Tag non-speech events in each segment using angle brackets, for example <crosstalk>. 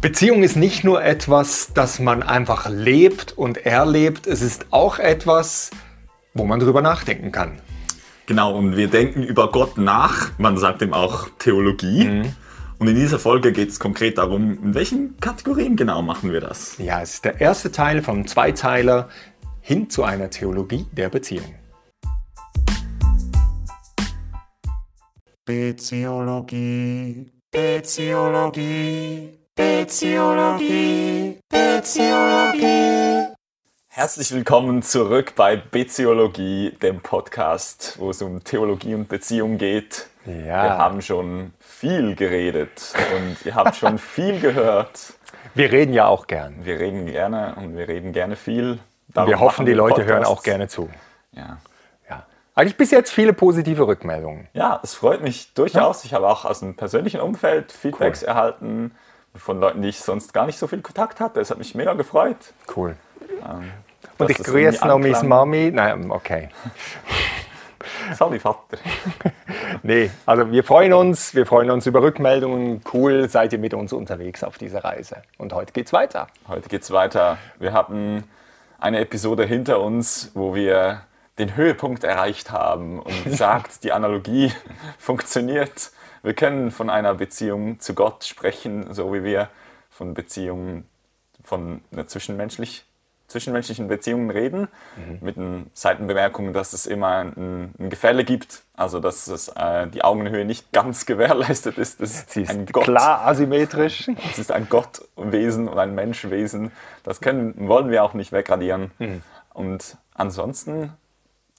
Beziehung ist nicht nur etwas, das man einfach lebt und erlebt, es ist auch etwas, wo man drüber nachdenken kann. Genau, und wir denken über Gott nach, man sagt ihm auch Theologie. Mhm. Und in dieser Folge geht es konkret darum, in welchen Kategorien genau machen wir das? Ja, es ist der erste Teil vom Zweiteiler hin zu einer Theologie der Beziehung. Beziologie, Beziologie, Beziologie, Beziologie. Herzlich willkommen zurück bei Beziologie, dem Podcast, wo es um Theologie und Beziehung geht. Ja. Wir haben schon viel geredet und ihr habt schon <laughs> viel gehört. Wir reden ja auch gern. Wir reden gerne und wir reden gerne viel. Darum wir hoffen, die Leute Podcasts. hören auch gerne zu. Ja. ja. Eigentlich bis jetzt viele positive Rückmeldungen. Ja, es freut mich durchaus. Ja. Ich habe auch aus dem persönlichen Umfeld Feedbacks cool. erhalten von Leuten, die ich sonst gar nicht so viel Kontakt hatte. Es hat mich mega gefreut. Cool. Ähm, und ich grüße noch meine Mami. Nein, okay. <laughs> Sali Vater. <laughs> nee, also wir freuen uns, wir freuen uns über Rückmeldungen. Cool, seid ihr mit uns unterwegs auf dieser Reise. Und heute geht's weiter. Heute geht's weiter. Wir hatten eine Episode hinter uns, wo wir den Höhepunkt erreicht haben und <laughs> sagt, die Analogie funktioniert. Wir können von einer Beziehung zu Gott sprechen, so wie wir von Beziehungen von einer zwischenmenschlich zwischenmenschlichen Beziehungen reden, mhm. mit den Seitenbemerkungen, dass es immer ein, ein Gefälle gibt, also dass es, äh, die Augenhöhe nicht ganz <laughs> gewährleistet ist. Das Sie ist ein Gott, klar asymmetrisch. <laughs> Es ist ein Gottwesen und ein Menschwesen. Das können, wollen wir auch nicht wegradieren. Mhm. Und ansonsten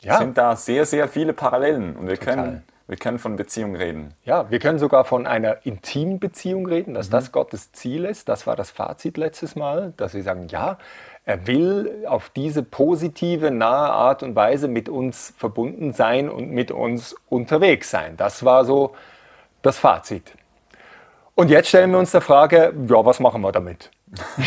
ja. sind da sehr, sehr viele Parallelen und wir können wir können von Beziehung reden. Ja, wir können sogar von einer intimen Beziehung reden, dass mhm. das Gottes Ziel ist. Das war das Fazit letztes Mal, dass wir sagen, ja, er will auf diese positive, nahe Art und Weise mit uns verbunden sein und mit uns unterwegs sein. Das war so das Fazit. Und jetzt stellen wir uns die Frage, ja, was machen wir damit?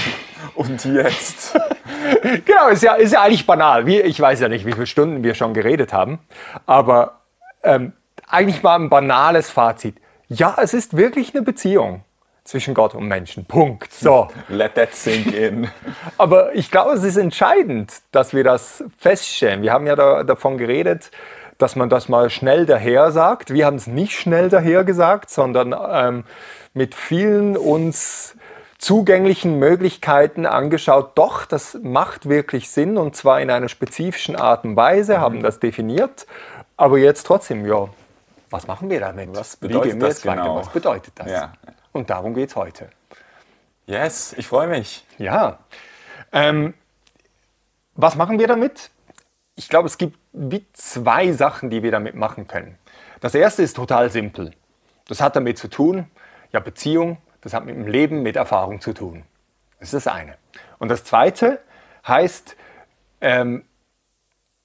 <laughs> und jetzt? <laughs> genau, ist ja, ist ja eigentlich banal. Ich weiß ja nicht, wie viele Stunden wir schon geredet haben, aber ähm, eigentlich mal ein banales Fazit. Ja, es ist wirklich eine Beziehung zwischen Gott und Menschen. Punkt. So. <laughs> Let that sink in. Aber ich glaube, es ist entscheidend, dass wir das feststellen. Wir haben ja da, davon geredet, dass man das mal schnell daher sagt. Wir haben es nicht schnell daher gesagt, sondern ähm, mit vielen uns zugänglichen Möglichkeiten angeschaut. Doch, das macht wirklich Sinn und zwar in einer spezifischen Art und Weise, mhm. haben das definiert. Aber jetzt trotzdem, ja, was machen wir damit? Was bedeutet das genau? Was bedeutet das? Ja. Und darum geht es heute. Yes, ich freue mich. Ja. Ähm, was machen wir damit? Ich glaube, es gibt wie zwei Sachen, die wir damit machen können. Das erste ist total simpel. Das hat damit zu tun, ja, Beziehung, das hat mit dem Leben, mit Erfahrung zu tun. Das ist das eine. Und das zweite heißt, ähm,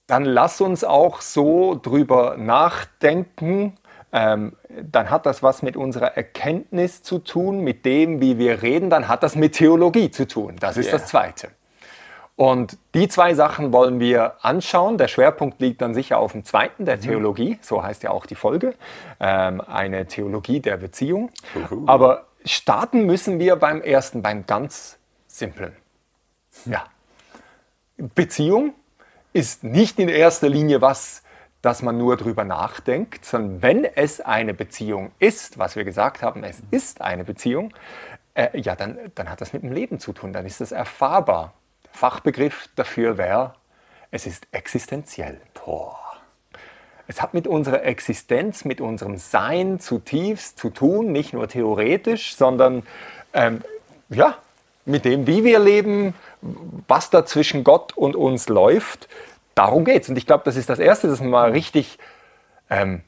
dann lass uns auch so drüber nachdenken, ähm, dann hat das was mit unserer Erkenntnis zu tun, mit dem, wie wir reden, dann hat das mit Theologie zu tun. Das ist yeah. das Zweite. Und die zwei Sachen wollen wir anschauen. Der Schwerpunkt liegt dann sicher auf dem zweiten, der mhm. Theologie. So heißt ja auch die Folge. Ähm, eine Theologie der Beziehung. Uhu. Aber starten müssen wir beim ersten, beim ganz simplen. Ja. Beziehung ist nicht in erster Linie was, dass man nur drüber nachdenkt, sondern wenn es eine Beziehung ist, was wir gesagt haben, es ist eine Beziehung, äh, ja, dann, dann hat das mit dem Leben zu tun, dann ist das erfahrbar. Fachbegriff dafür wäre, es ist existenziell. Boah. Es hat mit unserer Existenz, mit unserem Sein zutiefst zu tun, nicht nur theoretisch, sondern ähm, ja, mit dem, wie wir leben, was da zwischen Gott und uns läuft darum geht es. Und ich glaube, das ist das Erste, das man mal richtig ähm,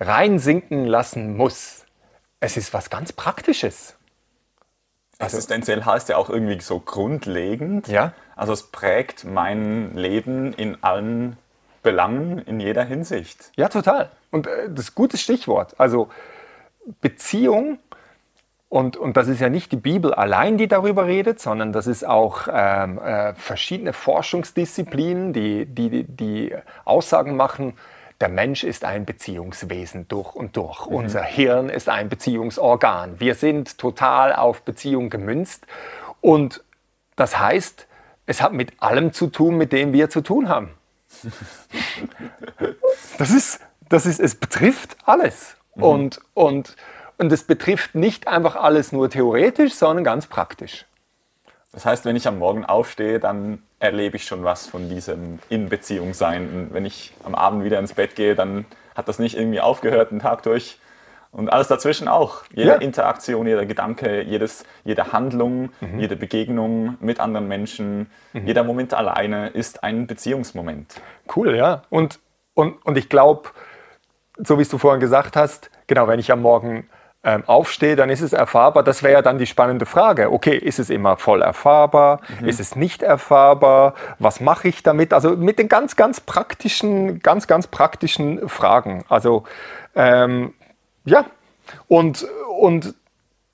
reinsinken lassen muss. Es ist was ganz Praktisches. Also, Existenziell heißt ja auch irgendwie so grundlegend. Ja. Also es prägt mein Leben in allen Belangen, in jeder Hinsicht. Ja, total. Und äh, das ist ein gutes Stichwort. Also Beziehung und, und das ist ja nicht die Bibel allein, die darüber redet, sondern das ist auch ähm, äh, verschiedene Forschungsdisziplinen, die, die, die Aussagen machen, der Mensch ist ein Beziehungswesen durch und durch. Unser Hirn ist ein Beziehungsorgan. Wir sind total auf Beziehung gemünzt. Und das heißt, es hat mit allem zu tun, mit dem wir zu tun haben. <laughs> Das ist, das ist, es betrifft alles. Und, und, und es betrifft nicht einfach alles nur theoretisch, sondern ganz praktisch. Das heißt, wenn ich am Morgen aufstehe, dann erlebe ich schon was von diesem In-Beziehung sein. Und wenn ich am Abend wieder ins Bett gehe, dann hat das nicht irgendwie aufgehört den Tag durch. Und alles dazwischen auch. Jede Ja. Interaktion, jeder Gedanke, jedes, jede Handlung, jede Begegnung mit anderen Menschen, jeder Moment alleine ist ein Beziehungsmoment. Cool, ja. Und, und, und ich glaube, so wie es du vorhin gesagt hast, genau, wenn ich am Morgen aufstehe, dann ist es erfahrbar. Das wäre ja dann die spannende Frage. Okay, ist es immer voll erfahrbar? Ist es nicht erfahrbar? Was mache ich damit? Also mit den ganz, ganz praktischen, ganz, ganz praktischen Fragen. Also ähm, ja, und, und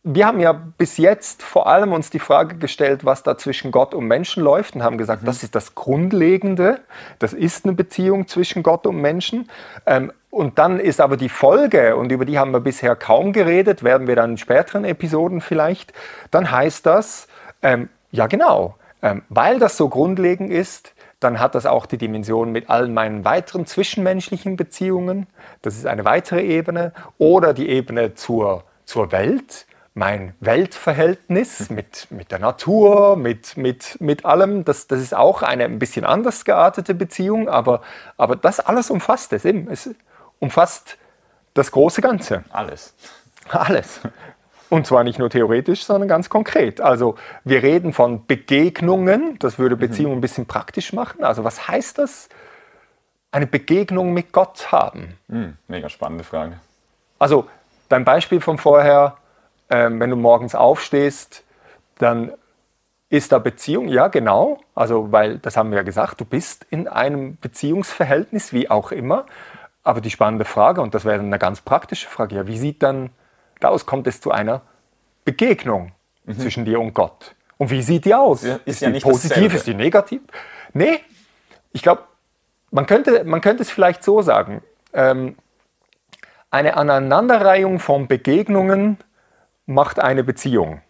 wir haben ja bis jetzt vor allem uns die Frage gestellt, was da zwischen Gott und Menschen läuft und haben gesagt, das ist das Grundlegende, das ist eine Beziehung zwischen Gott und Menschen. Ähm, und dann ist aber die Folge, und über die haben wir bisher kaum geredet, werden wir dann in späteren Episoden vielleicht, dann heißt das, ähm, ja genau, ähm, weil das so grundlegend ist, dann hat das auch die Dimension mit allen meinen weiteren zwischenmenschlichen Beziehungen. Das ist eine weitere Ebene. Oder die Ebene zur, zur Welt, mein Weltverhältnis mit, mit der Natur, mit, mit, mit allem. Das, das ist auch eine ein bisschen anders geartete Beziehung, aber, aber das alles umfasst es. Eben. Es umfasst das große Ganze. Alles. Alles. Und zwar nicht nur theoretisch, sondern ganz konkret. Also wir reden von Begegnungen, das würde Beziehungen ein bisschen praktisch machen. Also was heißt das? Eine Begegnung mit Gott haben. Hm, mega spannende Frage. Also dein Beispiel von vorher, ähm, wenn du morgens aufstehst, dann ist da Beziehung, ja genau. Also weil, das haben wir ja gesagt, du bist in einem Beziehungsverhältnis, wie auch immer. Aber die spannende Frage, und das wäre dann eine ganz praktische Frage, ja, wie sieht dann da aus? Kommt es zu einer Begegnung zwischen dir und Gott? Und wie sieht die aus? Mhm. Ja, ist ist ja die nicht positiv, dasselbe. ist die negativ? Nee, ich glaube, man könnte, man könnte es vielleicht so sagen. Ähm, eine Aneinanderreihung von Begegnungen macht eine Beziehung.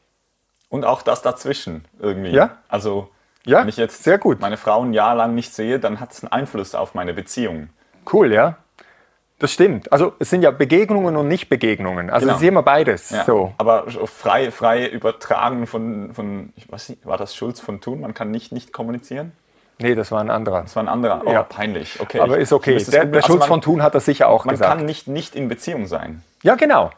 Und auch das dazwischen irgendwie. Ja. Also, Ja, wenn ich jetzt sehr gut. meine Frau ein Jahr lang nicht sehe, dann hat es einen Einfluss auf meine Beziehung. Cool, ja. Das stimmt. Also es sind ja Begegnungen und Nicht-Begegnungen. Also Genau. es ist immer beides. Ja. So. Aber frei, frei übertragen von, von, ich weiß nicht, war das Schulz von Thun? Man kann nicht nicht kommunizieren? Nee, das war ein anderer. Das war ein anderer. Oh, Ja. peinlich. Okay. Aber ist okay. Der, der Also Schulz man, von Thun hat das sicher auch Man gesagt. kann nicht nicht in Beziehung sein. Ja, genau.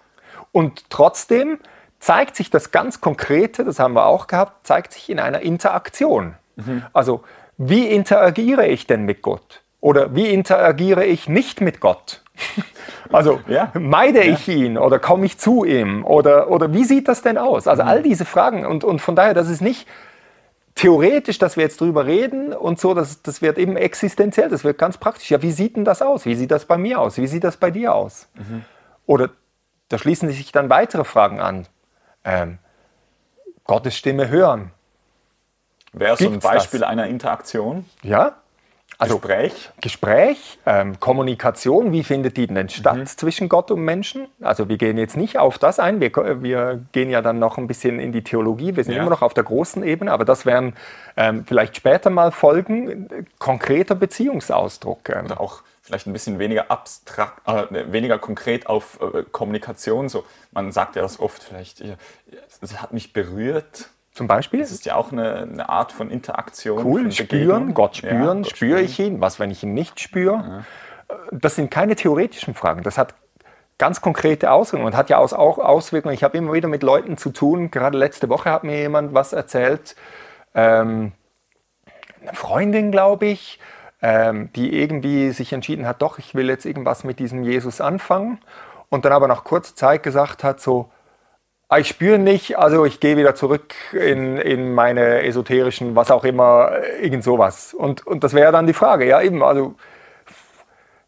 Und trotzdem zeigt sich das ganz Konkrete, das haben wir auch gehabt, zeigt sich in einer Interaktion. Mhm. Also, wie interagiere ich denn mit Gott? Oder wie interagiere ich nicht mit Gott? <laughs> Also, Ja. meide ich ihn oder komme ich zu ihm? Oder, oder wie sieht das denn aus? Also, Mhm. all diese Fragen. Und, und von daher, das ist nicht theoretisch, dass wir jetzt drüber reden und so, das, das wird eben existenziell, das wird ganz praktisch. Ja, wie sieht denn das aus? Wie sieht das bei mir aus? Wie sieht das bei dir aus? Oder da schließen sich dann weitere Fragen an. Ähm, Gottes Stimme hören. Wäre so ein Gibt's das? Beispiel einer Interaktion? Ja? Also Gespräch? Gespräch, ähm, Kommunikation, wie findet die denn statt Mhm. zwischen Gott und Menschen? Also wir gehen jetzt nicht auf das ein, wir, wir gehen ja dann noch ein bisschen in die Theologie, wir sind Ja. immer noch auf der großen Ebene, aber das wären ähm, vielleicht später mal Folgen, äh, konkreter Beziehungsausdruck. Ähm, Oder auch vielleicht ein bisschen weniger abstrakt, äh, ne, weniger konkret auf äh, Kommunikation. So, man sagt ja das oft vielleicht, äh, es hat mich berührt. zum Beispiel? Das ist ja auch eine, eine Art von Interaktion. Cool, von spüren. Gott Ja, spüren, Gott spüre ich ihn, was, wenn ich ihn nicht spüre? Das sind keine theoretischen Fragen, das hat ganz konkrete Auswirkungen und hat ja auch Auswirkungen. Ich habe immer wieder mit Leuten zu tun, gerade letzte Woche hat mir jemand was erzählt, ähm, eine Freundin, glaube ich, ähm, die irgendwie sich entschieden hat, doch, ich will jetzt irgendwas mit diesem Jesus anfangen und dann aber nach kurzer Zeit gesagt hat, so, Ah, Ich spüre nicht, also ich gehe wieder zurück in, in meine esoterischen, was auch immer, äh, irgend sowas. Und, und das wäre dann die Frage, ja eben, also,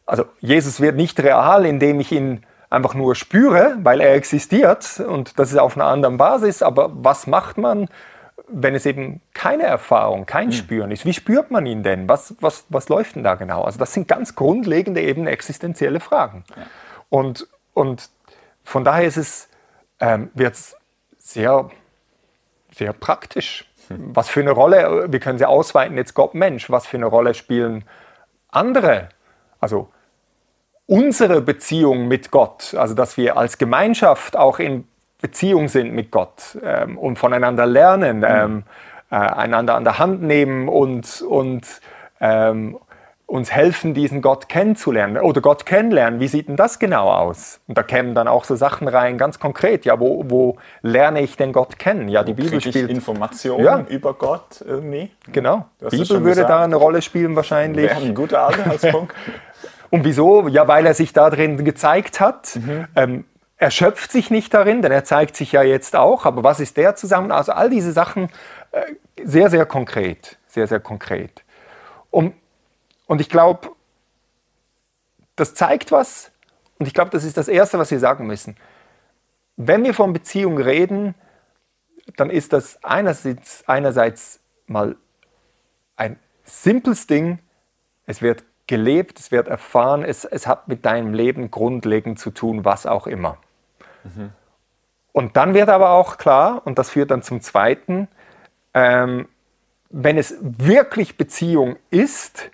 also Jesus wird nicht real, indem ich ihn einfach nur spüre, weil er existiert und das ist auf einer anderen Basis, aber was macht man, wenn es eben keine Erfahrung, kein Spüren ist, wie spürt man ihn denn? Was, was, was läuft denn da genau? Also das sind ganz grundlegende, eben existenzielle Fragen. Und, und von daher ist es, ähm, wird es sehr, sehr praktisch. Was für eine Rolle, wir können sie ausweiten, jetzt Gott, Mensch, was für eine Rolle spielen andere, also unsere Beziehung mit Gott, also dass wir als Gemeinschaft auch in Beziehung sind mit Gott ähm, und voneinander lernen, ähm, äh, einander an der Hand nehmen und, und ähm, uns helfen, diesen Gott kennenzulernen oder Gott kennenlernen. Wie sieht denn das genau aus? Und da kämen dann auch so Sachen rein, ganz konkret. Ja, wo, wo lerne ich denn Gott kennen? Ja, die Wo Bibel spielt. Informationen Ja. über Gott irgendwie. Genau. Es Bibel würde gesagt. da eine Rolle spielen wahrscheinlich. Wäre ein guter Anhaltspunkt. <laughs> Und wieso? Ja, weil er sich da drin gezeigt hat. Mhm. Ähm, er schöpft sich nicht darin, denn er zeigt sich ja jetzt auch. Aber was ist der zusammen? Also all diese Sachen äh, sehr, sehr konkret. Sehr, sehr konkret. Und, und ich glaube, das zeigt was. Und ich glaube, das ist das Erste, was wir sagen müssen. Wenn wir von Beziehung reden, dann ist das einerseits, einerseits mal ein simples Ding. Es wird gelebt, es wird erfahren, es, es hat mit deinem Leben grundlegend zu tun, was auch immer. Und dann wird aber auch klar, und das führt dann zum Zweiten, ähm, wenn es wirklich Beziehung ist,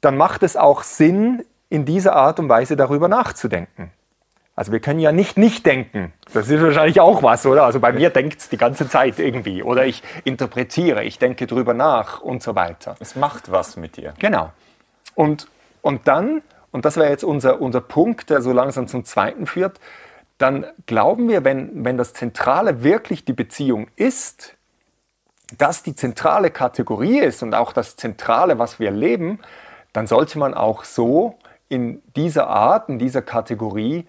dann macht es auch Sinn, in dieser Art und Weise darüber nachzudenken. Also wir können ja nicht nicht denken. Das ist wahrscheinlich auch was, oder? Also bei mir denkt es die ganze Zeit irgendwie. Oder ich interpretiere, ich denke drüber nach und so weiter. Es macht was mit dir. Genau. Und, und dann, und das wäre jetzt unser, unser Punkt, der so langsam zum zweiten führt, dann glauben wir, wenn, wenn das Zentrale wirklich die Beziehung ist, das die zentrale Kategorie ist und auch das Zentrale, was wir leben, dann sollte man auch so in dieser Art, in dieser Kategorie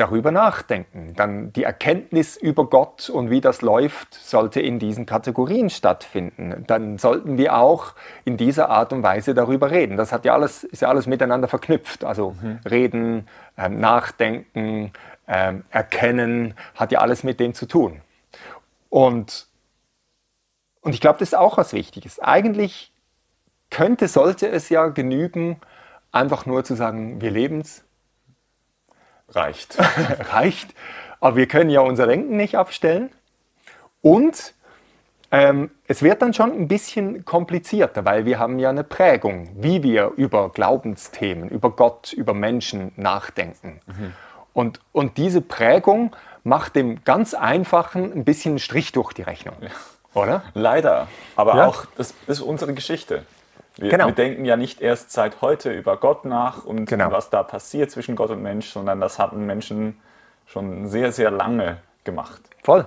darüber nachdenken. Dann die Erkenntnis über Gott und wie das läuft, sollte in diesen Kategorien stattfinden. Dann sollten wir auch in dieser Art und Weise darüber reden. Das hat ja alles, ist ja alles miteinander verknüpft. Also reden, ähm, nachdenken, ähm, erkennen, hat ja alles mit dem zu tun. Und, und ich glaube, das ist auch was Wichtiges. Eigentlich könnte, sollte es ja genügen, einfach nur zu sagen, wir leben es, Reicht. <laughs> reicht. Aber wir können ja unser Denken nicht abstellen. Und ähm, es wird dann schon ein bisschen komplizierter, weil wir haben ja eine Prägung, wie wir über Glaubensthemen, über Gott, über Menschen nachdenken. Und, und diese Prägung macht dem ganz Einfachen ein bisschen einen Strich durch die Rechnung. Oder? Leider. Aber Ja. auch, das ist unsere Geschichte. Wir, Genau. wir denken ja nicht erst seit heute über Gott nach und Genau. was da passiert zwischen Gott und Mensch, sondern das hatten Menschen schon sehr, sehr lange gemacht. Voll.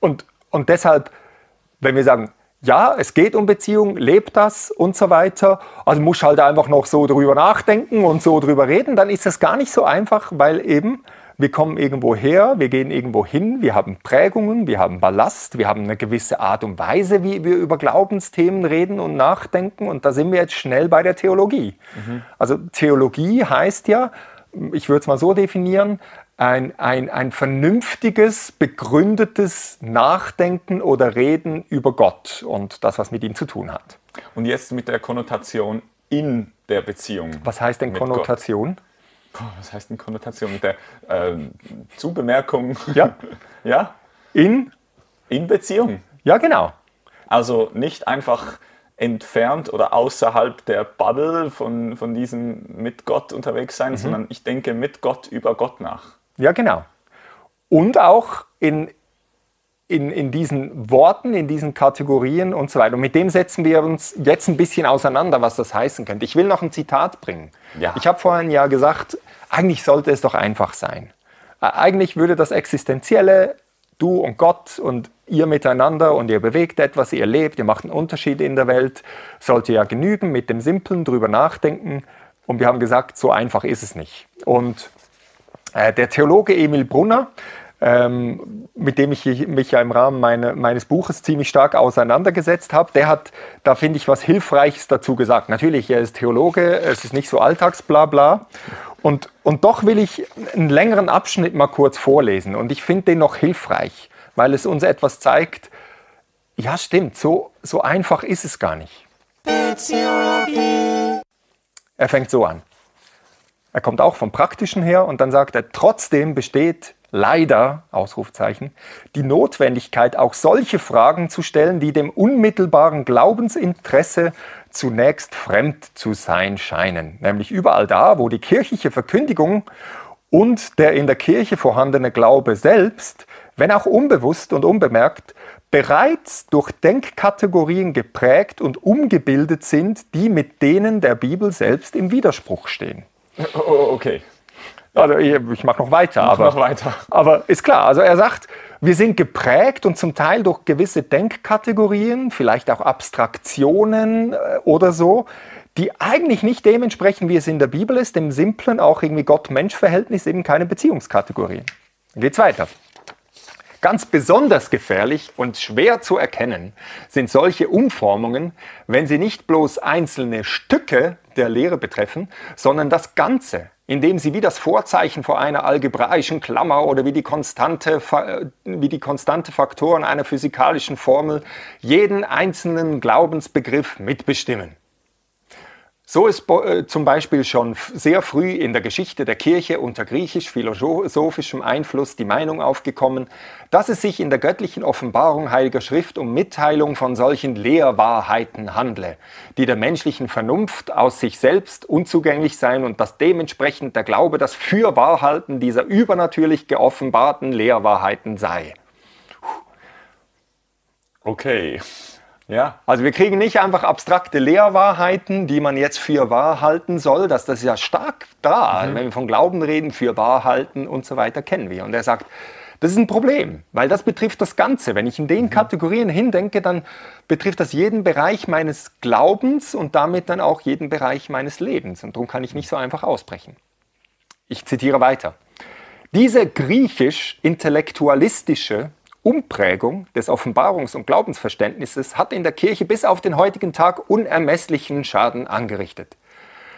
Und, und deshalb, wenn wir sagen, ja, es geht um Beziehung, lebt das und so weiter, also musst halt einfach noch so drüber nachdenken und so drüber reden, dann ist das gar nicht so einfach, weil eben wir kommen irgendwo her, wir gehen irgendwo hin, wir haben Prägungen, wir haben Ballast, wir haben eine gewisse Art und Weise, wie wir über Glaubensthemen reden und nachdenken. Und da sind wir jetzt schnell bei der Theologie. Also Theologie heißt ja, ich würde es mal so definieren, ein, ein, ein vernünftiges, begründetes Nachdenken oder Reden über Gott und das, was mit ihm zu tun hat. Und jetzt mit der Konnotation in der Beziehung. Was heißt denn Konnotation? Gott. Was heißt denn Konnotation? Mit der ähm, Zubemerkung. Ja. <laughs> ja, In? in Beziehung. Ja, genau. Also nicht einfach entfernt oder außerhalb der Bubble von, von diesem mit Gott unterwegs sein, sondern ich denke mit Gott über Gott nach. Ja, genau. Und auch in, in, in diesen Worten, in diesen Kategorien und so weiter. Und mit dem setzen wir uns jetzt ein bisschen auseinander, was das heißen könnte. Ich will noch ein Zitat bringen. Ja. Ich habe vorhin ja gesagt, eigentlich sollte es doch einfach sein. Eigentlich würde das Existenzielle, du und Gott und ihr miteinander und ihr bewegt etwas, ihr lebt, ihr macht einen Unterschied in der Welt, sollte ja genügen mit dem Simplen drüber nachdenken. Und wir haben gesagt, so einfach ist es nicht. Und der Theologe Emil Brunner, ähm, mit dem ich mich ja im Rahmen meine, meines Buches ziemlich stark auseinandergesetzt habe, der hat da, finde ich, was Hilfreiches dazu gesagt. Natürlich, er ist Theologe, es ist nicht so Alltagsblabla. Und, und doch will ich einen längeren Abschnitt mal kurz vorlesen. Und ich finde den noch hilfreich, weil es uns etwas zeigt, ja stimmt, so, so einfach ist es gar nicht. Er fängt so an. Er kommt auch vom Praktischen her und dann sagt er, trotzdem besteht leider, Ausrufzeichen, die Notwendigkeit, auch solche Fragen zu stellen, die dem unmittelbaren Glaubensinteresse zunächst fremd zu sein scheinen. Nämlich überall da, wo die kirchliche Verkündigung und der in der Kirche vorhandene Glaube selbst, wenn auch unbewusst und unbemerkt, bereits durch Denkkategorien geprägt und umgebildet sind, die mit denen der Bibel selbst im Widerspruch stehen. Oh, okay. Also ich, ich mache noch weiter, Mach aber, noch weiter. aber ist klar. Also er sagt, wir sind geprägt und zum Teil durch gewisse Denkkategorien, vielleicht auch Abstraktionen äh, oder so, die eigentlich nicht dem entsprechen, wie es in der Bibel ist, dem simplen auch irgendwie Gott-Mensch-Verhältnis, eben keine Beziehungskategorien. Dann geht's weiter. Ganz besonders gefährlich und schwer zu erkennen sind solche Umformungen, wenn sie nicht bloß einzelne Stücke der Lehre betreffen, sondern das Ganze, indem sie wie das Vorzeichen vor einer algebraischen Klammer oder wie die konstante, äh, wie die konstante Faktoren einer physikalischen Formel jeden einzelnen Glaubensbegriff mitbestimmen. So ist äh, zum Beispiel schon sehr früh in der Geschichte der Kirche unter griechisch-philosophischem Einfluss die Meinung aufgekommen, dass es sich in der göttlichen Offenbarung Heiliger Schrift um Mitteilung von solchen Lehrwahrheiten handle, die der menschlichen Vernunft aus sich selbst unzugänglich seien und dass dementsprechend der Glaube das Fürwahrhalten dieser übernatürlich geoffenbarten Lehrwahrheiten sei. Okay. Ja. Also wir kriegen nicht einfach abstrakte Lehrwahrheiten, die man jetzt für wahr halten soll. Das, das ist ja stark da. Wenn wir von Glauben reden, für wahr halten und so weiter, kennen wir. Und er sagt, das ist ein Problem, weil das betrifft das Ganze. Wenn ich in den Kategorien hindenke, dann betrifft das jeden Bereich meines Glaubens und damit dann auch jeden Bereich meines Lebens. Und darum kann ich nicht so einfach ausbrechen. Ich zitiere weiter. Diese griechisch-intellektualistische Umprägung des Offenbarungs- und Glaubensverständnisses hat in der Kirche bis auf den heutigen Tag unermesslichen Schaden angerichtet.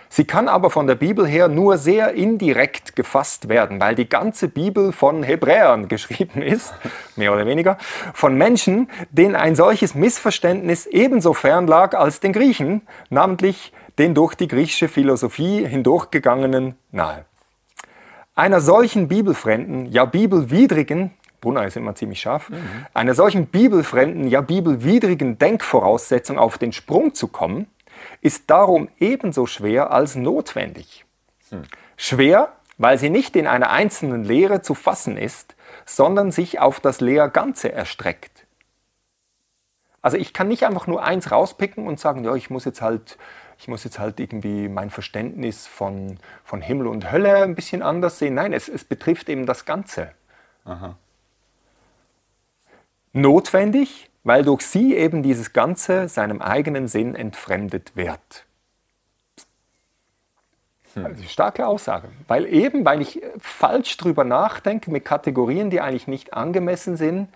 Sie kann aber von der Bibel her nur sehr indirekt gefasst werden, weil die ganze Bibel von Hebräern <laughs> geschrieben ist, mehr oder weniger, von Menschen, denen ein solches Missverständnis ebenso fern lag als den Griechen, namentlich den durch die griechische Philosophie hindurchgegangenen nahe. Einer solchen bibelfremden, ja bibelwidrigen, Brunner ist immer ziemlich scharf, einer solchen bibelfremden, ja bibelwidrigen Denkvoraussetzung auf den Sprung zu kommen, ist darum ebenso schwer als notwendig. Schwer, weil sie nicht in einer einzelnen Lehre zu fassen ist, sondern sich auf das Lehrganze erstreckt. Also ich kann nicht einfach nur eins rauspicken und sagen, ja, ich muss jetzt halt, ich muss jetzt halt irgendwie mein Verständnis von, von Himmel und Hölle ein bisschen anders sehen. Nein, es, es betrifft eben das Ganze. Notwendig, weil durch sie eben dieses Ganze seinem eigenen Sinn entfremdet wird. Also starke Aussage. Weil eben, weil ich äh, falsch drüber nachdenke mit Kategorien, die eigentlich nicht angemessen sind,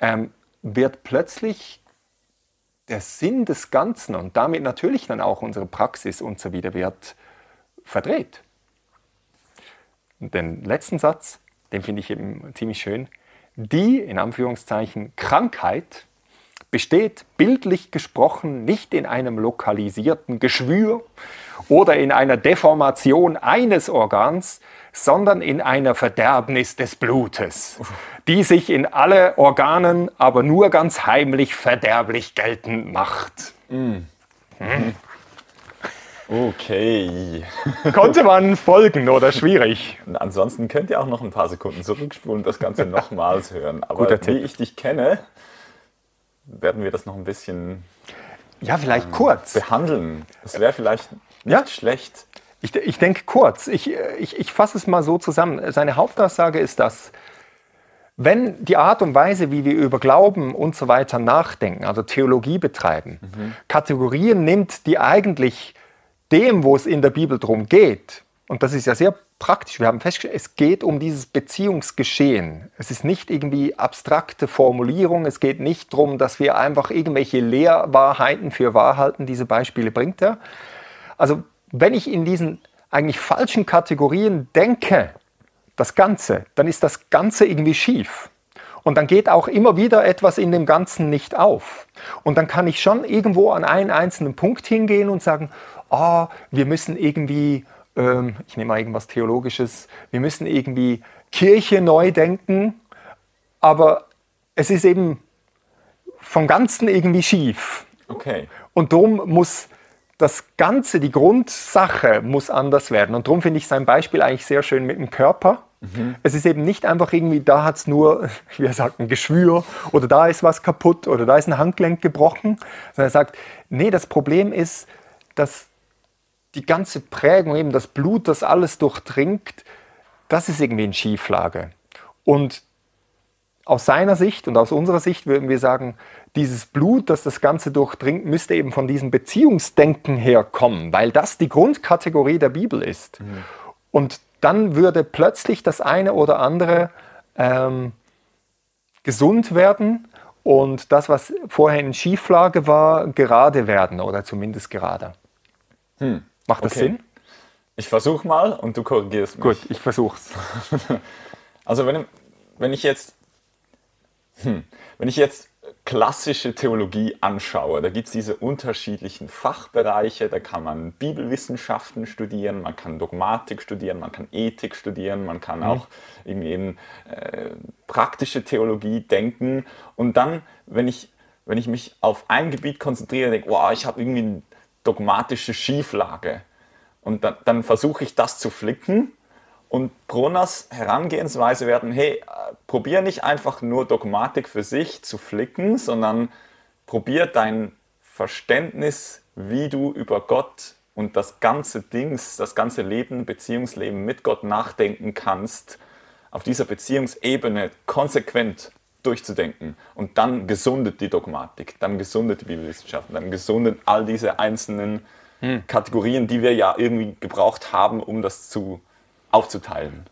ähm, wird plötzlich der Sinn des Ganzen und damit natürlich dann auch unsere Praxis und so wieder wird verdreht. Und den letzten Satz, den finde ich eben ziemlich schön. Die, in Anführungszeichen, Krankheit besteht bildlich gesprochen nicht in einem lokalisierten Geschwür oder in einer Deformation eines Organs, sondern in einer Verderbnis des Blutes, die sich in alle Organen aber nur ganz heimlich verderblich geltend macht. Okay. Konnte man folgen oder schwierig? Ansonsten könnt ihr auch noch ein paar Sekunden zurückspulen und das Ganze nochmals hören. Aber Guter wie Tipp. ich dich kenne, werden wir das noch ein bisschen Ja, vielleicht kurz. behandeln. Das wäre vielleicht nicht Ja. schlecht. Ich, ich denke kurz. Ich, äh, ich, ich fasse es mal so zusammen. Seine Hauptaussage ist das, wenn die Art und Weise, wie wir über Glauben und so weiter nachdenken, also Theologie betreiben, Kategorien nimmt, die eigentlich dem, wo es in der Bibel drum geht, und das ist ja sehr praktisch, wir haben festgestellt, es geht um dieses Beziehungsgeschehen. Es ist nicht irgendwie abstrakte Formulierung, es geht nicht darum, dass wir einfach irgendwelche Lehrwahrheiten für wahr halten, diese Beispiele bringt er. Also wenn ich in diesen eigentlich falschen Kategorien denke, das Ganze, dann ist das Ganze irgendwie schief. Und dann geht auch immer wieder etwas in dem Ganzen nicht auf. Und dann kann ich schon irgendwo an einen einzelnen Punkt hingehen und sagen, ah, wir müssen irgendwie, ähm, ich nehme mal irgendwas Theologisches, wir müssen irgendwie Kirche neu denken, aber es ist eben vom Ganzen irgendwie schief. Okay. Und darum muss das Ganze, die Grundsache muss anders werden. Und darum finde ich sein Beispiel eigentlich sehr schön mit dem Körper. Es ist eben nicht einfach irgendwie, da hat es nur, <laughs> wie er sagt, ein Geschwür oder da ist was kaputt oder da ist ein Handgelenk gebrochen, sondern er sagt, nee, das Problem ist, dass die ganze Prägung, eben das Blut, das alles durchdringt, das ist irgendwie in Schieflage. Und aus seiner Sicht und aus unserer Sicht würden wir sagen, dieses Blut, das das Ganze durchdringt, müsste eben von diesem Beziehungsdenken herkommen, weil das die Grundkategorie der Bibel ist. Und dann würde plötzlich das eine oder andere ähm, gesund werden und das, was vorher in Schieflage war, gerade werden oder zumindest gerade. Macht das Okay. Sinn? Ich versuche mal und du korrigierst mich. Gut, ich versuch's. <laughs> Also wenn, wenn ich jetzt hm, wenn ich jetzt klassische Theologie anschaue, da gibt es diese unterschiedlichen Fachbereiche, da kann man Bibelwissenschaften studieren, man kann Dogmatik studieren, man kann Ethik studieren, man kann auch irgendwie eben äh, praktische Theologie denken und dann, wenn ich, wenn ich mich auf ein Gebiet konzentriere, denke, wow, ich habe irgendwie eine dogmatische Schieflage. Und dann, dann versuche ich das zu flicken und Brunners Herangehensweise werden, hey, äh, probier nicht einfach nur Dogmatik für sich zu flicken, sondern probier dein Verständnis, wie du über Gott und das ganze Dings, das ganze Leben, Beziehungsleben mit Gott nachdenken kannst, auf dieser Beziehungsebene konsequent durchzudenken. Und dann gesundet die Dogmatik, dann gesundet die Bibelwissenschaften, dann gesundet all diese einzelnen Kategorien, die wir ja irgendwie gebraucht haben, um das zu aufzuteilen.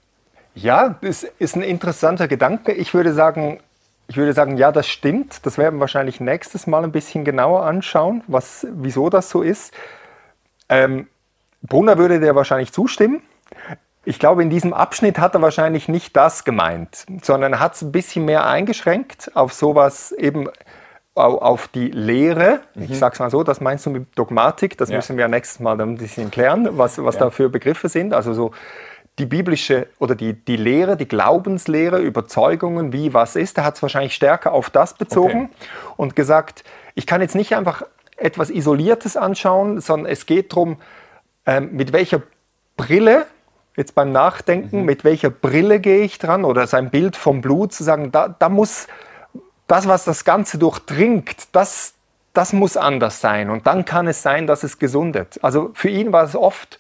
Ja, das ist ein interessanter Gedanke. Ich würde sagen, ich würde sagen, ja, das stimmt. Das werden wir wahrscheinlich nächstes Mal ein bisschen genauer anschauen, was, wieso das so ist. Ähm, Brunner würde dir wahrscheinlich zustimmen. Ich glaube, in diesem Abschnitt hat er wahrscheinlich nicht das gemeint, sondern hat es ein bisschen mehr eingeschränkt auf sowas eben au- auf die Lehre. Ich sage es mal so, das meinst du mit Dogmatik, das Ja. müssen wir nächstes Mal dann ein bisschen klären, was, was Ja. da für Begriffe sind. Also so die biblische oder die, die Lehre, die Glaubenslehre, Überzeugungen, wie was ist, er hat es wahrscheinlich stärker auf das bezogen und gesagt, ich kann jetzt nicht einfach etwas Isoliertes anschauen, sondern es geht darum, ähm, mit welcher Brille, jetzt beim Nachdenken, mit welcher Brille gehe ich dran oder sein Bild vom Blut zu sagen, da, da muss das, was das Ganze durchdringt, das, das muss anders sein. Und dann kann es sein, dass es gesundet. Also für ihn war es oft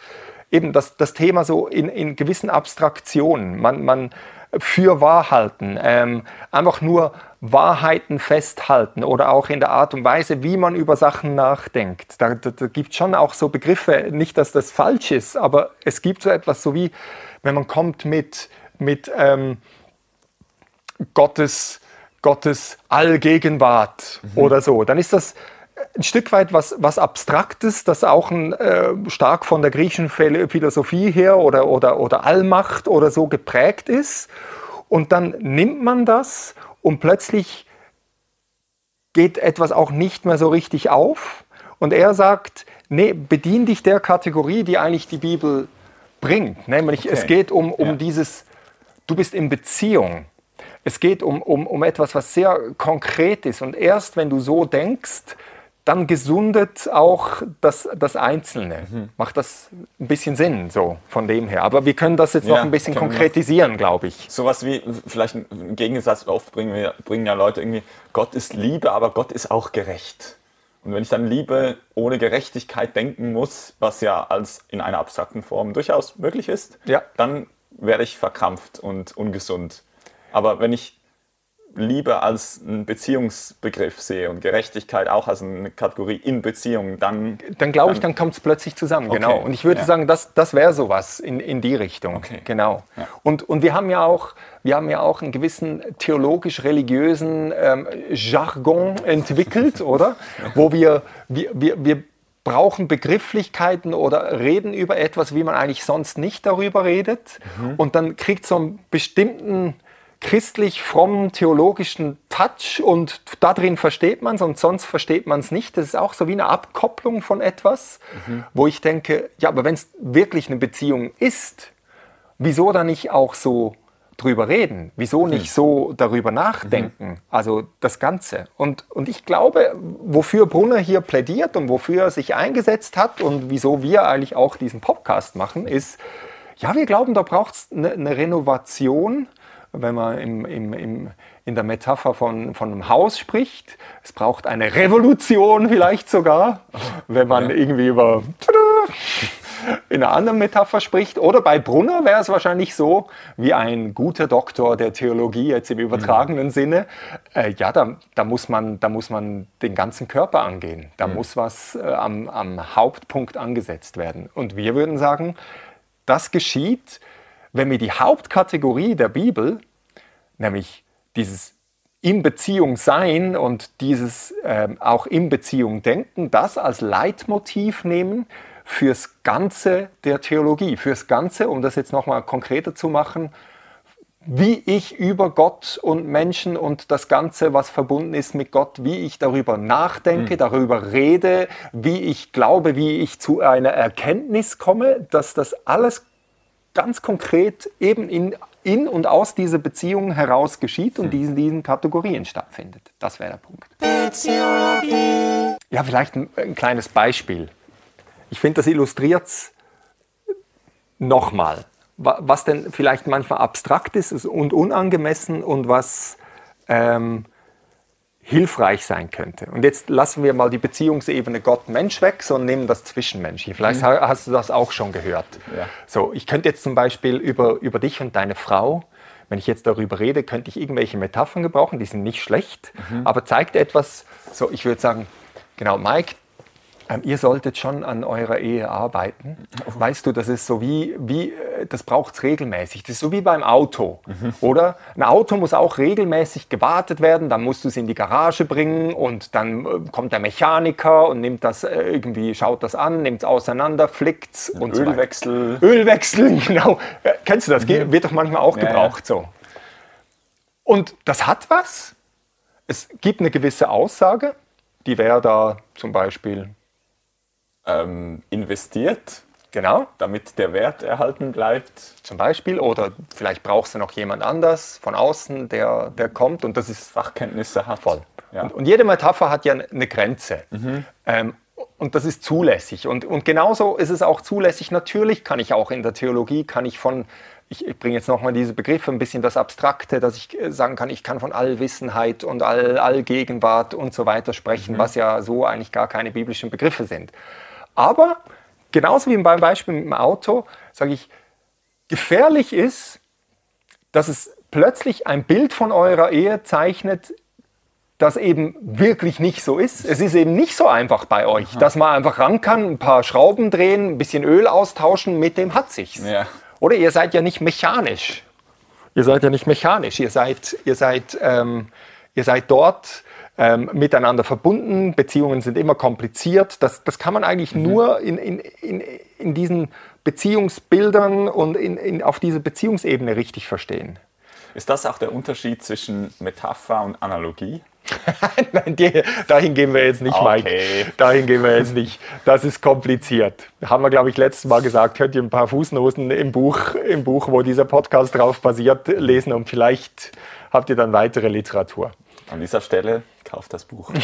eben das, das Thema so in, in gewissen Abstraktionen. Man, man für wahr halten, ähm, einfach nur Wahrheiten festhalten oder auch in der Art und Weise, wie man über Sachen nachdenkt. Da, da, da gibt es schon auch so Begriffe, nicht, dass das falsch ist, aber es gibt so etwas so wie, wenn man kommt mit, mit ähm, Gottes, Gottes Allgegenwart oder so, dann ist das ein Stück weit was, was Abstraktes, das auch ein, äh, stark von der griechischen Phil- Philosophie her oder, oder, oder Allmacht oder so geprägt ist. Und dann nimmt man das und plötzlich geht etwas auch nicht mehr so richtig auf. Und er sagt, nee, bedien dich der Kategorie, die eigentlich die Bibel bringt. Nämlich es Okay. geht um, um Ja. dieses, du bist in Beziehung. Es geht um, um, um etwas, was sehr konkret ist. Und erst wenn du so denkst, dann gesundet auch das, das Einzelne. Mhm. Macht das ein bisschen Sinn, so von dem her. Aber wir können das jetzt Ja, noch ein bisschen konkretisieren, glaube ich. Sowas wie, vielleicht ein Gegensatz, oft bringen, wir, bringen ja Leute irgendwie, Gott ist Liebe, aber Gott ist auch gerecht. Und wenn ich dann Liebe ohne Gerechtigkeit denken muss, was ja als in einer abstrakten Form durchaus möglich ist, Ja. dann werde ich verkrampft und ungesund. Aber wenn ich Liebe als einen Beziehungsbegriff sehe und Gerechtigkeit auch als eine Kategorie in Beziehungen, dann Dann glaube ich, dann kommt es plötzlich zusammen. Genau. Und ich würde ja. sagen, das, das wäre sowas in, in die Richtung. Okay. Genau. Ja. Und, und wir haben ja auch, wir haben ja auch einen gewissen theologisch-religiösen ähm, Jargon entwickelt, <laughs> oder? Wo wir, wir, wir, wir brauchen Begrifflichkeiten oder reden über etwas, wie man eigentlich sonst nicht darüber redet. Und dann kriegt so einen bestimmten christlich frommen theologischen Touch und da drin versteht man es und sonst versteht man es nicht. Das ist auch so wie eine Abkopplung von etwas, wo ich denke, ja, aber wenn es wirklich eine Beziehung ist, wieso dann nicht auch so drüber reden? Wieso nicht so darüber nachdenken? Also das Ganze. Und, und ich glaube, wofür Brunner hier plädiert und wofür er sich eingesetzt hat und wieso wir eigentlich auch diesen Podcast machen, ist, ja, wir glauben, da braucht es eine, eine Renovation, wenn man im, im, im, in der Metapher von, von einem Haus spricht. Es braucht eine Revolution vielleicht sogar, wenn man Ja. irgendwie über in einer anderen Metapher spricht. Oder bei Brunner wäre es wahrscheinlich so, wie ein guter Doktor der Theologie jetzt im übertragenen Sinne. Äh, ja, da, da, muss man, da muss man den ganzen Körper angehen. Da muss was äh, am, am Hauptpunkt angesetzt werden. Und wir würden sagen, das geschieht, wenn wir die Hauptkategorie der Bibel, nämlich dieses in Beziehung sein und dieses ähm, auch in Beziehung denken, das als Leitmotiv nehmen fürs Ganze der Theologie, fürs Ganze, um das jetzt nochmal konkreter zu machen, wie ich über Gott und Menschen und das Ganze, was verbunden ist mit Gott, wie ich darüber nachdenke, darüber rede, wie ich glaube, wie ich zu einer Erkenntnis komme, dass das alles ganz konkret eben in, in und aus dieser Beziehung heraus geschieht und diesen, diesen Kategorien stattfindet. Das wäre der Punkt. Beziologie. Ja, vielleicht ein, ein kleines Beispiel. Ich finde, das illustriert es nochmal, wa- was denn vielleicht manchmal abstrakt ist und unangemessen und was ähm, hilfreich sein könnte. Und jetzt lassen wir mal die Beziehungsebene Gott-Mensch weg, sondern nehmen das Zwischenmenschliche. Vielleicht ha- hast du das auch schon gehört. Ja. So, ich könnte jetzt zum Beispiel über, über dich und deine Frau, wenn ich jetzt darüber rede, könnte ich irgendwelche Metaphern gebrauchen, die sind nicht schlecht, aber zeigt etwas, so ich würde sagen, genau, Mike, ähm, ihr solltet schon an eurer Ehe arbeiten. Weißt du, das ist so wie, wie äh, das braucht es regelmäßig. Das ist so wie beim Auto, oder? Ein Auto muss auch regelmäßig gewartet werden, dann musst du es in die Garage bringen und dann äh, kommt der Mechaniker und nimmt das äh, irgendwie, schaut das an, nimmt es auseinander, flickt es und so weiter. Ölwechsel. Ölwechsel, <laughs> genau. Äh, Kennst du das? Ge- Wird doch manchmal auch Ja, gebraucht so. Und das hat was. Es gibt eine gewisse Aussage, die wäre da zum Beispiel, Ähm, investiert, genau, damit der Wert erhalten bleibt. zum Beispiel, oder vielleicht brauchst du noch jemand anders von außen, der, der kommt und das ist Fachkenntnisse hat. voll. Ja. Und, und jede Metapher hat ja eine Grenze. Ähm, und das ist zulässig. Und, und genauso ist es auch zulässig. Natürlich kann ich auch in der Theologie, kann ich von, ich, ich bringe jetzt nochmal diese Begriffe, ein bisschen das Abstrakte, dass ich äh, sagen kann, ich kann von Allwissenheit und All, Allgegenwart und so weiter sprechen, was ja so eigentlich gar keine biblischen Begriffe sind. Aber genauso wie beim Beispiel mit dem Auto, sage ich, gefährlich ist, dass es plötzlich ein Bild von eurer Ehe zeichnet, das eben wirklich nicht so ist. Es ist eben nicht so einfach bei euch, dass man einfach ran kann, ein paar Schrauben drehen, ein bisschen Öl austauschen, mit dem hat sich's. Ja. Oder ihr seid ja nicht mechanisch. Ihr seid ja nicht mechanisch. Ihr seid, ihr seid, ähm, ihr seid dort ähm, miteinander verbunden. Beziehungen sind immer kompliziert. Das, das kann man eigentlich nur in, in, in, in diesen Beziehungsbildern und in, in, auf dieser Beziehungsebene richtig verstehen. Ist das auch der Unterschied zwischen Metapher und Analogie? <laughs> Nein, die, dahin gehen wir jetzt nicht, Okay. Mike. Dahin gehen wir jetzt nicht. Das ist kompliziert. Haben wir, glaube ich, letztes Mal gesagt. Könnt ihr ein paar Fußnoten im Buch, im Buch, wo dieser Podcast drauf basiert, lesen und vielleicht habt ihr dann weitere Literatur. An dieser Stelle kauft das Buch. <laughs>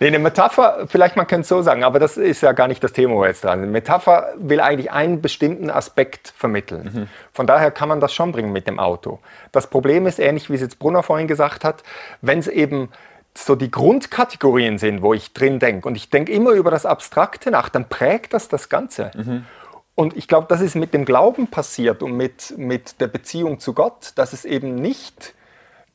Nee, eine Metapher, vielleicht man könnte es so sagen, aber das ist ja gar nicht das Thema, wo wir jetzt dran sind. Metapher will eigentlich einen bestimmten Aspekt vermitteln. Von daher kann man das schon bringen mit dem Auto. Das Problem ist ähnlich, wie es jetzt Brunner vorhin gesagt hat, wenn es eben so die Grundkategorien sind, wo ich drin denke und ich denke immer über das Abstrakte nach, dann prägt das das Ganze. Und ich glaube, das ist mit dem Glauben passiert und mit, mit der Beziehung zu Gott, dass es eben nicht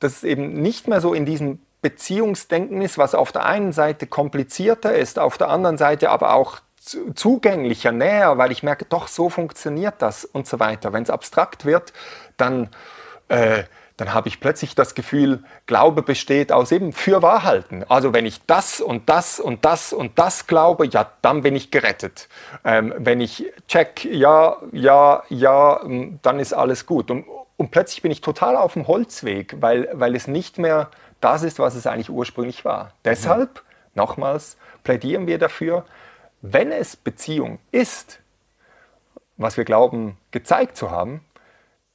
dass es eben nicht mehr so in diesem Beziehungsdenken ist, was auf der einen Seite komplizierter ist, auf der anderen Seite aber auch zu- zugänglicher, näher, weil ich merke, doch, so funktioniert das und so weiter. Wenn es abstrakt wird, dann, äh, dann habe ich plötzlich das Gefühl, Glaube besteht aus eben Fürwahrhalten. Also wenn ich das und das und das und das glaube, ja, dann bin ich gerettet. Ähm, wenn ich check, ja, ja, ja, dann ist alles gut. Und, und plötzlich bin ich total auf dem Holzweg, weil, weil es nicht mehr das ist, was es eigentlich ursprünglich war. Deshalb, nochmals, plädieren wir dafür, wenn es Beziehung ist, was wir glauben gezeigt zu haben,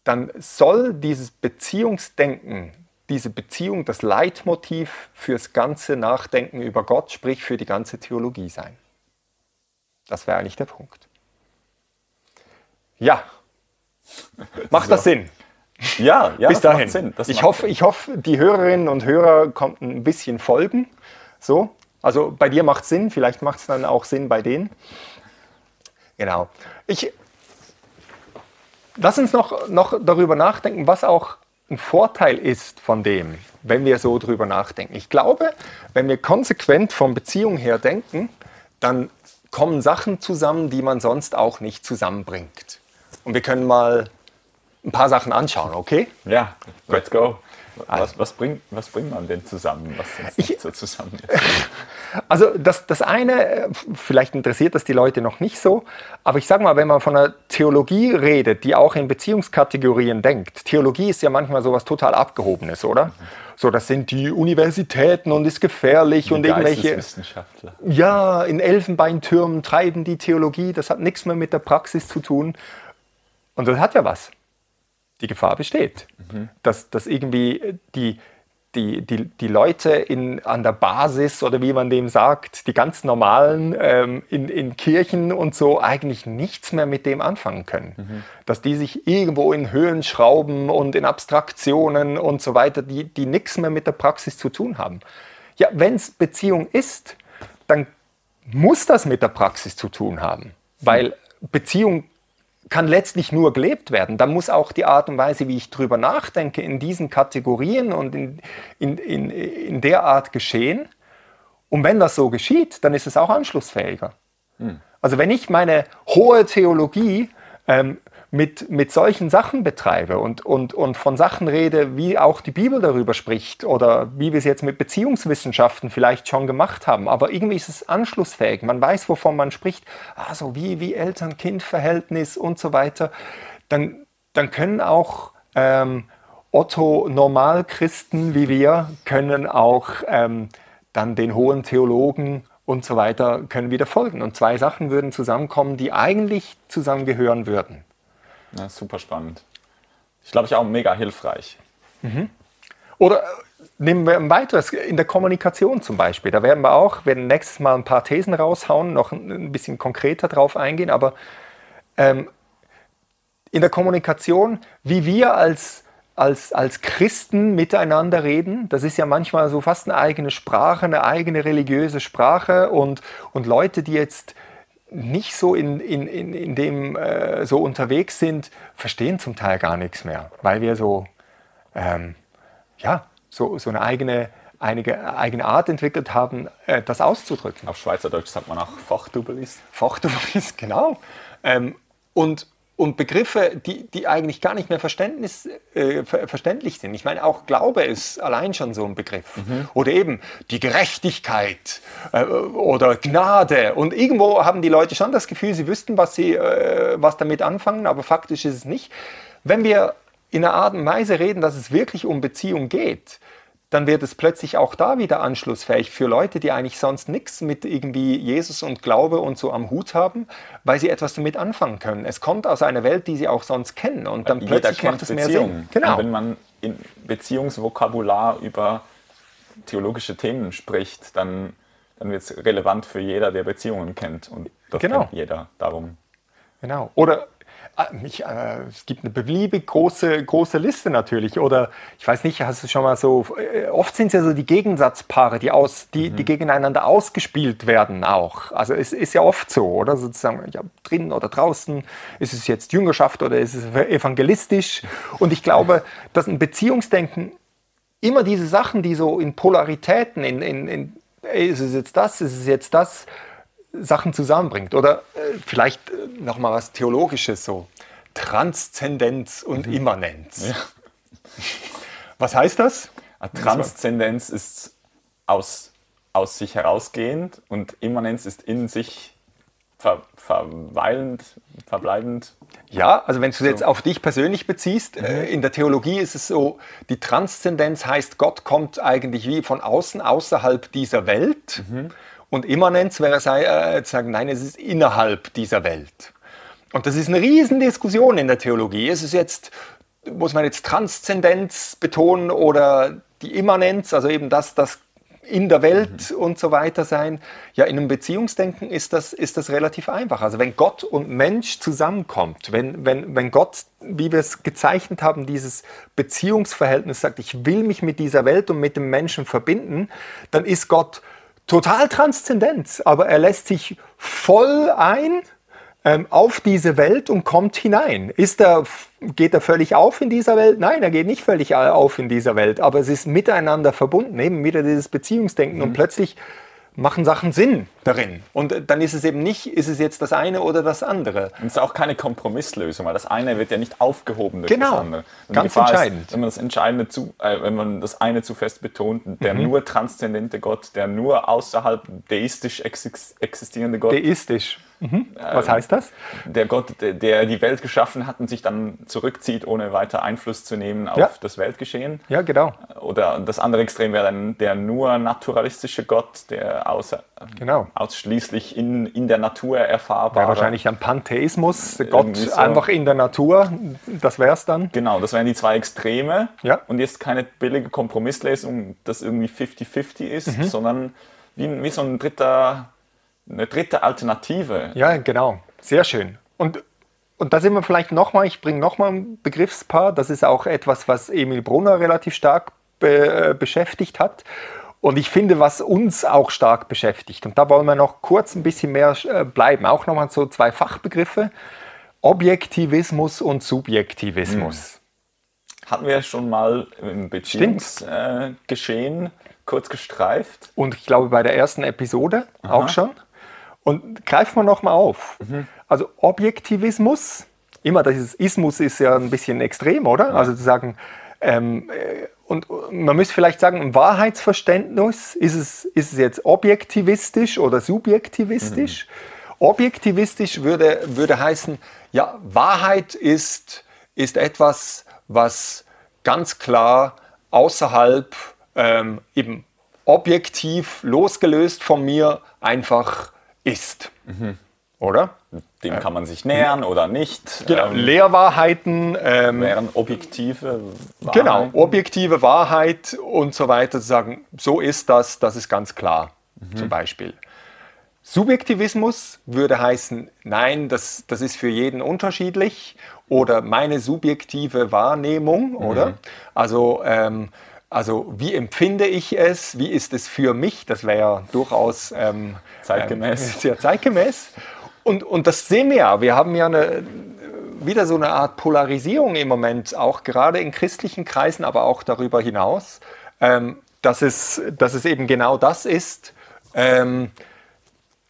dann soll dieses Beziehungsdenken, diese Beziehung das Leitmotiv fürs ganze Nachdenken über Gott, sprich für die ganze Theologie sein. Das wäre eigentlich der Punkt. Ja, macht das So. Sinn? Ja, ja Bis dahin. Sinn. Das ich, hoffe, Sinn. ich hoffe, die Hörerinnen und Hörer konnten ein bisschen folgen. So, also bei dir macht es Sinn, vielleicht macht es dann auch Sinn bei denen. Genau. Ich, lass uns noch, noch darüber nachdenken, was auch ein Vorteil ist von dem, wenn wir so drüber nachdenken. Ich glaube, wenn wir konsequent von Beziehung her denken, dann kommen Sachen zusammen, die man sonst auch nicht zusammenbringt. Und wir können mal ein paar Sachen anschauen, okay? Ja, let's go. Was, was, bringt, was bringt man denn zusammen, was nicht so zusammen ist? <laughs> Also das, das eine, äh, vielleicht interessiert das die Leute noch nicht so, aber ich sage mal, wenn man von einer Theologie redet, die auch in Beziehungskategorien denkt, Theologie ist ja manchmal sowas total Abgehobenes, oder? So, das sind die Universitäten und ist gefährlich und irgendwelche... Geisteswissenschaftler. Ja, in Elfenbeintürmen treiben die Theologie, das hat nichts mehr mit der Praxis zu tun. Und das hat ja was. Die Gefahr besteht, dass, dass irgendwie die, die, die, die Leute in, an der Basis oder wie man dem sagt, die ganz normalen ähm, in, in Kirchen und so eigentlich nichts mehr mit dem anfangen können. Dass die sich irgendwo in Höhen schrauben und in Abstraktionen und so weiter, die, die nichts mehr mit der Praxis zu tun haben. Ja, wenn es Beziehung ist, dann muss das mit der Praxis zu tun haben, weil Beziehung kann letztlich nur gelebt werden. Dann muss auch die Art und Weise, wie ich drüber nachdenke, in diesen Kategorien und in, in, in, in der Art geschehen. Und wenn das so geschieht, dann ist es auch anschlussfähiger. Also wenn ich meine hohe Theologie ähm, mit, mit solchen Sachen betreibe und, und, und von Sachen rede, wie auch die Bibel darüber spricht oder wie wir es jetzt mit Beziehungswissenschaften vielleicht schon gemacht haben, aber irgendwie ist es anschlussfähig. Man weiß, wovon man spricht, also wie, wie Eltern-Kind-Verhältnis und so weiter, dann, dann können auch ähm, Otto-Normalchristen wie wir, können auch ähm, dann den hohen Theologen und so weiter, können wieder folgen. Und zwei Sachen würden zusammenkommen, die eigentlich zusammengehören würden. Ja, super spannend. Ich glaube, ich auch mega hilfreich. Oder äh, nehmen wir ein weiteres, in der Kommunikation zum Beispiel. Da werden wir auch, werden nächstes Mal ein paar Thesen raushauen, noch ein ein bisschen konkreter drauf eingehen, aber ähm, in der Kommunikation, wie wir als, als, als Christen miteinander reden, das ist ja manchmal so fast eine eigene Sprache, eine eigene religiöse Sprache und, und Leute, die jetzt nicht so in, in, in, in dem äh, so unterwegs sind, verstehen zum Teil gar nichts mehr, weil wir so, ähm, ja, so, so eine eigene, einige, eigene Art entwickelt haben, äh, das auszudrücken. Auf Schweizerdeutsch sagt man auch Fachdubelist. Fachterweise, <laughs> genau. Ähm, und, und Begriffe, die, die eigentlich gar nicht mehr Verständnis, äh, ver verständlich sind. Ich meine, auch Glaube ist allein schon so ein Begriff. Oder eben die Gerechtigkeit äh, oder Gnade. Und irgendwo haben die Leute schon das Gefühl, sie wüssten, was, sie, äh, was damit anfangen, aber faktisch ist es nicht. Wenn wir in einer Art und Weise reden, dass es wirklich um Beziehung geht, dann wird es plötzlich auch da wieder anschlussfähig für Leute, die eigentlich sonst nichts mit irgendwie Jesus und Glaube und so am Hut haben, weil sie etwas damit anfangen können. Es kommt aus einer Welt, die sie auch sonst kennen und dann Jeder plötzlich macht es mehr. Sinn. Genau. Und wenn man in Beziehungsvokabular über theologische Themen spricht, dann, dann wird es relevant für jeder, der Beziehungen kennt. Und das Genau. kennt jeder. Darum. Genau. Oder ich, äh, es gibt eine beliebig große, große Liste natürlich. Oder ich weiß nicht, hast du schon mal so, äh, oft sind es ja so die Gegensatzpaare, die, aus, die, die gegeneinander ausgespielt werden auch. Also es ist ja oft so, oder? Sozusagen, ja, drinnen oder draußen, ist es jetzt Jüngerschaft oder ist es evangelistisch? Und ich glaube, dass ein Beziehungsdenken immer diese Sachen, die so in Polaritäten, in, in, in ist es jetzt das, ist es jetzt das, Sachen zusammenbringt. Oder äh, vielleicht äh, nochmal was Theologisches, so Transzendenz und Immanenz. <laughs> Was heißt das? Transzendenz ist aus, aus sich herausgehend und Immanenz ist in sich ver, verweilend, verbleibend. Ja, also wenn du es jetzt auf dich persönlich beziehst, äh, in der Theologie ist es so, die Transzendenz heißt, Gott kommt eigentlich wie von außen, außerhalb dieser Welt. Und Immanenz wäre sei- äh, zu sagen, nein, es ist innerhalb dieser Welt. Und das ist eine Riesendiskussion in der Theologie. Ist es jetzt, muss man jetzt Transzendenz betonen oder die Immanenz, also eben das, das in der Welt und so weiter sein? Ja, in einem Beziehungsdenken ist das, ist das relativ einfach. Also wenn Gott und Mensch zusammenkommt, wenn, wenn, wenn Gott, wie wir es gezeichnet haben, dieses Beziehungsverhältnis sagt, ich will mich mit dieser Welt und mit dem Menschen verbinden, dann ist Gott total transzendent, aber er lässt sich voll ein ähm, auf diese Welt und kommt hinein. Ist er, geht er völlig auf in dieser Welt? Nein, er geht nicht völlig auf in dieser Welt, aber es ist miteinander verbunden, eben wieder dieses Beziehungsdenken und plötzlich machen Sachen Sinn darin. Und äh, dann ist es eben nicht, ist es jetzt das eine oder das andere. Und es ist auch keine Kompromisslösung, weil das eine wird ja nicht aufgehoben durch Genau. das andere. Und Ganz entscheidend. Ist, wenn man das Entscheidende zu, äh, wenn man das eine zu fest betont, der Mhm. nur transzendente Gott, der nur außerhalb deistisch exis- existierende Gott, Deistisch. Mhm. Was heißt das? der Gott, der, der die Welt geschaffen hat und sich dann zurückzieht, ohne weiter Einfluss zu nehmen auf Ja. das Weltgeschehen. Ja, genau. Oder das andere Extrem wäre dann der nur naturalistische Gott, der außer, Genau. Ausschließlich in, in der Natur erfahrbar Ja, wahrscheinlich dann Pantheismus, Gott Irgendwie so. einfach in der Natur, das wäre es dann. Genau, das wären die zwei Extreme. Ja. Und jetzt keine billige Kompromisslesung, das irgendwie 50-50 ist, Mhm. sondern wie, wie so ein dritter, eine dritte Alternative. Ja, genau. Sehr schön. Und, und da sind wir vielleicht nochmal, ich bringe nochmal ein Begriffspaar, das ist auch etwas, was Emil Brunner relativ stark be, äh, beschäftigt hat. Und ich finde, was uns auch stark beschäftigt, und da wollen wir noch kurz ein bisschen mehr äh, bleiben, auch nochmal so zwei Fachbegriffe, Objektivismus und Subjektivismus. Hatten wir schon mal im Beziehungsgeschehen äh, Geschehen kurz gestreift. Und ich glaube bei der ersten Episode auch schon. Und greifen wir nochmal auf. Also Objektivismus, immer dieses Ismus ist ja ein bisschen extrem, oder? Also zu sagen, ähm, äh, und man müsste vielleicht sagen, im Wahrheitsverständnis ist es, ist es jetzt objektivistisch oder subjektivistisch. Objektivistisch würde, würde heißen, ja, Wahrheit ist, ist etwas, was ganz klar außerhalb ähm, eben objektiv losgelöst von mir einfach ist. Oder? Dem kann man sich nähern oder nicht. Genau. Ähm, Lehrwahrheiten, ähm, wären objektive genau, Wahrheiten. objektive Wahrheit und so weiter, zu sagen, so ist das, das ist ganz klar, zum Beispiel. Subjektivismus würde heißen, nein, das, das ist für jeden unterschiedlich oder meine subjektive Wahrnehmung, oder? Also, ähm, also wie empfinde ich es, wie ist es für mich, das wäre ja durchaus ähm, Zeitgemäß. Ähm, sehr zeitgemäß. Und, und das sehen wir ja, wir haben ja eine, wieder so eine Art Polarisierung im Moment, auch gerade in christlichen Kreisen, aber auch darüber hinaus, ähm, dass, es, dass es eben genau das ist. Ähm,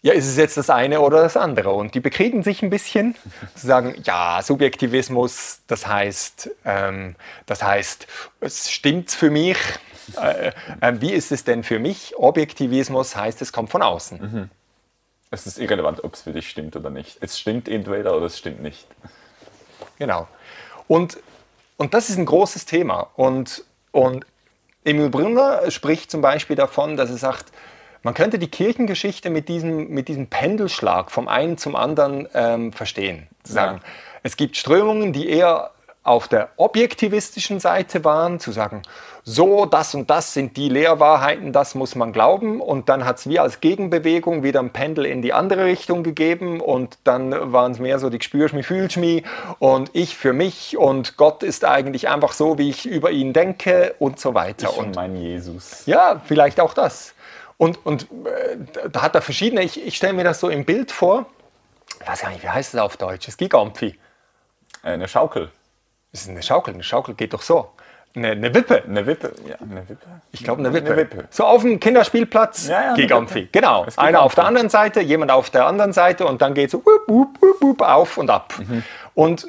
ja, ist es jetzt das eine oder das andere? Und die bekriegen sich ein bisschen, sagen, ja, Subjektivismus, das heißt, ähm, das heißt, es stimmt für mich. Äh, äh, wie ist es denn für mich? Objektivismus heißt, es kommt von außen. Es ist irrelevant, ob es für dich stimmt oder nicht. Es stimmt entweder oder es stimmt nicht. Genau. Und, und das ist ein großes Thema. Und, und Emil Brunner spricht zum Beispiel davon, dass er sagt, man könnte die Kirchengeschichte mit diesem, mit diesem Pendelschlag vom einen zum anderen ähm, verstehen. Sagen, Ja. es gibt Strömungen, die eher auf der objektivistischen Seite waren, zu sagen, so, das und das sind die Lehrwahrheiten, das muss man glauben. Und dann hat es wie als Gegenbewegung wieder ein Pendel in die andere Richtung gegeben. Und dann waren es mehr so, die mich, fühlst mich und ich für mich. Und Gott ist eigentlich einfach so, wie ich über ihn denke und so weiter. Ich und mein Jesus. ja, vielleicht auch das. Und, und äh, da hat er verschiedene, ich, ich stelle mir das so im Bild vor, ich weiß gar nicht, wie heißt es auf Deutsch? Das Gigampfi. Äh, Eine Schaukel. Das ist eine Schaukel, eine Schaukel geht doch so. Eine, eine Wippe. Eine Wippe. Ja, eine Wippe. Ich glaube, eine Wippe. Eine Wippe. So auf dem Kinderspielplatz, Ja, ja, Gigampfi. Genau. Einer auf der anderen Seite, jemand auf der anderen Seite und dann geht so wup, wup, wup, wup, auf und ab. Mhm. Und,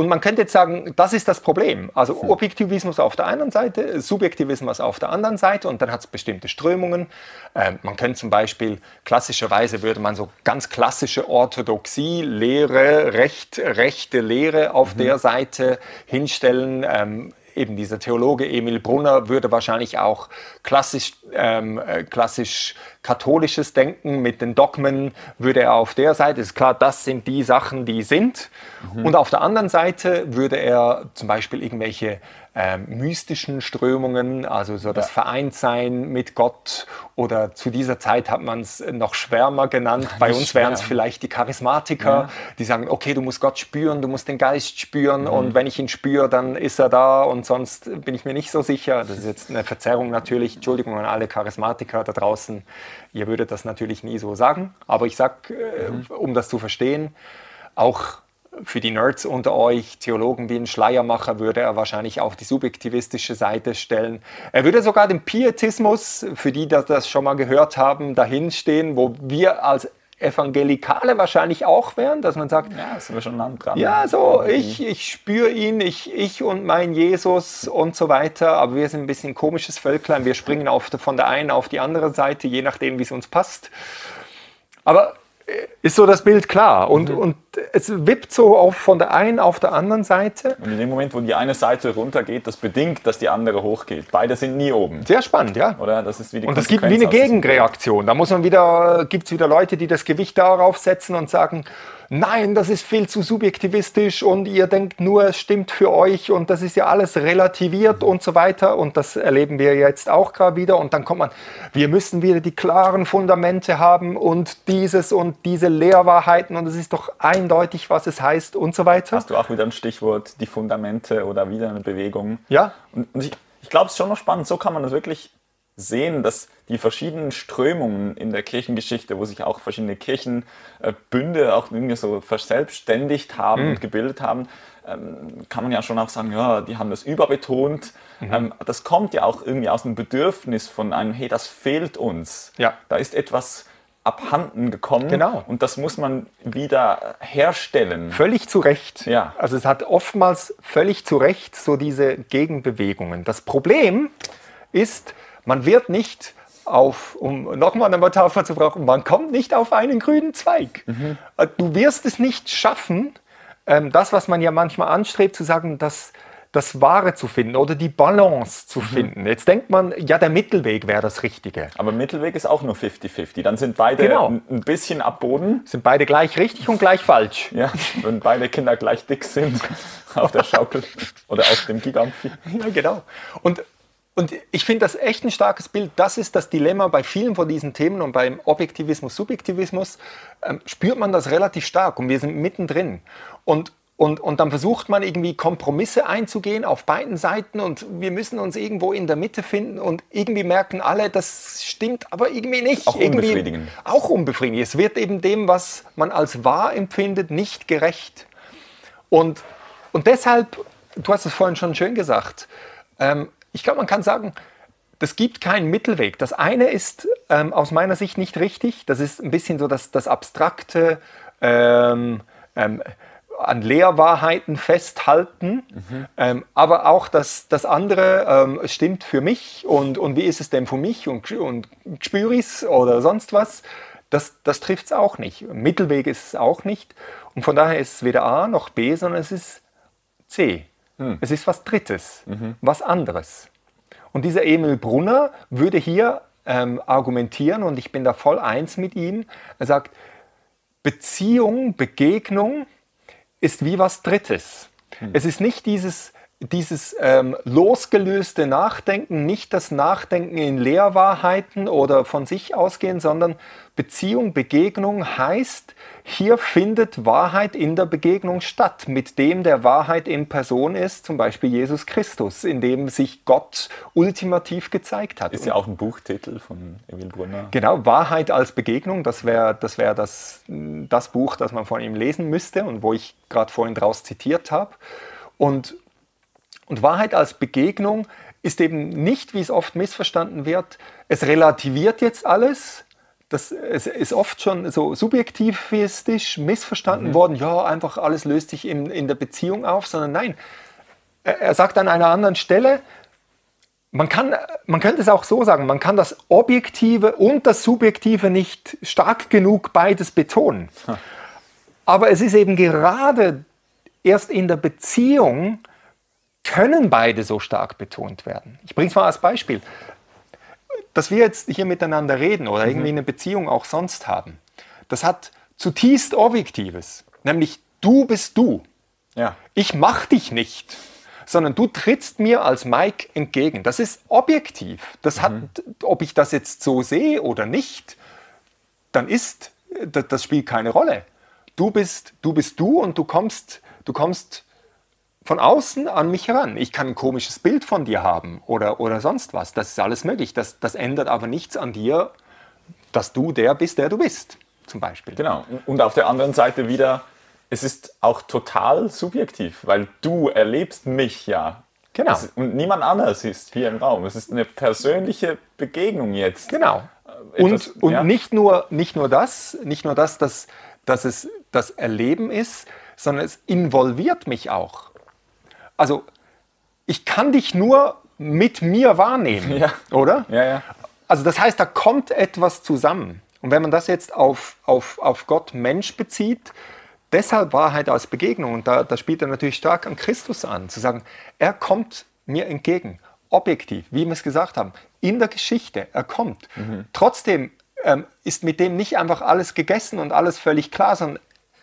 und man könnte jetzt sagen, das ist das Problem. Also Objektivismus auf der einen Seite, Subjektivismus auf der anderen Seite und dann hat es bestimmte Strömungen. Ähm, man könnte zum Beispiel, klassischerweise würde man so ganz klassische Orthodoxie, Lehre, Recht, rechte Lehre auf der Seite hinstellen. Ähm, eben dieser Theologe Emil Brunner würde wahrscheinlich auch klassisch, ähm, äh, klassisch katholisches Denken mit den Dogmen, würde er auf der Seite, ist klar, das sind die Sachen, die sind. Und auf der anderen Seite würde er zum Beispiel irgendwelche ähm, mystischen Strömungen, also so das Vereintsein mit Gott oder zu dieser Zeit hat man es noch Schwärmer genannt. Bei uns wären es vielleicht die Charismatiker, die sagen, okay, du musst Gott spüren, du musst den Geist spüren und wenn ich ihn spüre, dann ist er da und sonst bin ich mir nicht so sicher. Das ist jetzt eine Verzerrung natürlich. Entschuldigung an alle Charismatiker da draußen. Ihr würdet das natürlich nie so sagen, aber ich sag, äh, um das zu verstehen, auch für die Nerds unter euch, Theologen wie ein Schleiermacher, würde er wahrscheinlich auch die subjektivistische Seite stellen. Er würde sogar den Pietismus, für die, die das schon mal gehört haben, dahinstehen, wo wir als Evangelikale wahrscheinlich auch wären, dass man sagt, Ja, sind wir schon nah dran. ja, so, ich, ich spüre ihn, ich, ich und mein Jesus und so weiter, aber wir sind ein bisschen ein komisches Völklein, wir springen auf, von der einen auf die andere Seite, je nachdem, wie es uns passt. Aber äh, ist so das Bild klar und, und es wippt so auf, von der einen auf der anderen Seite. Und in dem Moment, wo die eine Seite runtergeht, das bedingt, dass die andere hochgeht. Beide sind nie oben. Sehr spannend, ja. Oder? Das ist wie die Und es gibt wie eine Gegenreaktion. Da muss man wieder, gibt es wieder Leute, die das Gewicht darauf setzen und sagen, nein, das ist viel zu subjektivistisch und ihr denkt nur, es stimmt für euch und das ist ja alles relativiert und so weiter. Und das erleben wir jetzt auch gerade wieder. Und dann kommt man, wir müssen wieder die klaren Fundamente haben und dieses und diese Lehrwahrheiten und es ist doch eindeutig, was es heißt und so weiter. Hast du auch wieder ein Stichwort, die Fundamente oder wieder eine Bewegung? Ja. Und, und ich, ich glaube, es ist schon noch spannend. So kann man das wirklich sehen, dass die verschiedenen Strömungen in der Kirchengeschichte, wo sich auch verschiedene Kirchenbünde auch irgendwie so verselbstständigt haben und gebildet haben, ähm, kann man ja schon auch sagen, ja, die haben das überbetont. Ähm, das kommt ja auch irgendwie aus dem Bedürfnis von einem, hey, das fehlt uns. Ja. Da ist etwas abhanden gekommen Genau. und das muss man wieder herstellen. Völlig zu Recht. Ja. Also es hat oftmals völlig zu Recht so diese Gegenbewegungen. Das Problem ist, man wird nicht auf, um nochmal eine Metapher zu brauchen, man kommt nicht auf einen grünen Zweig. Äh, Du wirst es nicht schaffen, ähm, das, was man ja manchmal anstrebt, zu sagen, dass das Wahre zu finden oder die Balance zu finden. Jetzt denkt man, ja, der Mittelweg wäre das Richtige. Aber Mittelweg ist auch nur 50-50. Dann sind beide Genau. ein ein bisschen ab Boden. Sind beide gleich richtig und gleich falsch. Ja, wenn beide Kinder gleich dick sind <laughs> auf der Schaukel oder auf dem Gigampfi. Ja, genau. Und, und ich finde das echt ein starkes Bild. Das ist das Dilemma bei vielen von diesen Themen und beim Objektivismus, Subjektivismus ähm, spürt man das relativ stark und wir sind mittendrin. Und, und, und dann versucht man irgendwie Kompromisse einzugehen auf beiden Seiten und wir müssen uns irgendwo in der Mitte finden und irgendwie merken alle, das stimmt aber irgendwie nicht. Auch irgendwie, unbefriedigend. Auch unbefriedigend. Es wird eben dem, was man als wahr empfindet, nicht gerecht. Und, und deshalb, du hast es vorhin schon schön gesagt, ähm, ich glaube, man kann sagen, es gibt keinen Mittelweg. Das eine ist ähm, aus meiner Sicht nicht richtig. Das ist ein bisschen so das, das abstrakte ähm, ähm, an Lehrwahrheiten festhalten, ähm, aber auch das, das andere ähm, stimmt für mich und, und wie ist es denn für mich und, und spüre ich es oder sonst was. Das, das trifft es auch nicht. Mittelweg ist es auch nicht. Und von daher ist es weder A noch B, sondern es ist C. Es ist was Drittes, was anderes. Und dieser Emil Brunner würde hier ähm, argumentieren, und ich bin da voll eins mit ihm. Er sagt, Beziehung, Begegnung ist wie was Drittes. Es ist nicht dieses, dieses ähm, losgelöste Nachdenken, nicht das Nachdenken in Lehrwahrheiten oder von sich ausgehen, sondern Beziehung, Begegnung heißt, hier findet Wahrheit in der Begegnung statt, mit dem der Wahrheit in Person ist, zum Beispiel Jesus Christus, in dem sich Gott ultimativ gezeigt hat. Ist ja auch ein Buchtitel von Emil Brunner. Genau, Wahrheit als Begegnung, das wäre das, wär das, das Buch, das man von ihm lesen müsste und wo ich gerade vorhin draus zitiert habe. Und, und Wahrheit als Begegnung ist eben nicht, wie es oft missverstanden wird, es relativiert jetzt alles, das es ist oft schon so subjektivistisch missverstanden worden, ja, einfach alles löst sich in, in der Beziehung auf, sondern nein, er, er sagt an einer anderen Stelle, man, kann, man könnte es auch so sagen, man kann das Objektive und das Subjektive nicht stark genug beides betonen. Aber es ist eben gerade erst in der Beziehung, können beide so stark betont werden. Ich bringe es mal als Beispiel. Dass wir jetzt hier miteinander reden oder irgendwie eine Beziehung auch sonst haben, das hat zutiefst Objektives. Nämlich du bist du. Ja. Ich mach dich nicht, sondern du trittst mir als Mike entgegen. Das ist objektiv. Das hat, ob ich das jetzt so sehe oder nicht, dann ist, das, das spielt keine Rolle. Du bist, du bist du und du kommst, du kommst von außen an mich heran. Ich kann ein komisches Bild von dir haben oder, oder sonst was. Das ist alles möglich. Das, das ändert aber nichts an dir, dass du der bist, der du bist, zum Beispiel. Genau. Und auf der anderen Seite wieder, es ist auch total subjektiv, weil du erlebst mich ja. Genau. Es, und niemand anders ist hier im Raum. Es ist eine persönliche Begegnung jetzt. Genau. Äh, Und, etwas- und ja. nicht, nur, nicht nur das, nicht nur das, dass, dass es das Erleben ist, sondern es involviert mich auch. Also ich kann dich nur mit mir wahrnehmen, Ja. oder? Ja, ja. Also das heißt, da kommt etwas zusammen. Und wenn man das jetzt auf, auf, auf Gott Mensch bezieht, deshalb Wahrheit als Begegnung, und da, da spielt er natürlich stark an Christus an, zu sagen, er kommt mir entgegen, objektiv, wie wir es gesagt haben, in der Geschichte, er kommt. Trotzdem ähm, ist mit dem nicht einfach alles gegessen und alles völlig klar, sondern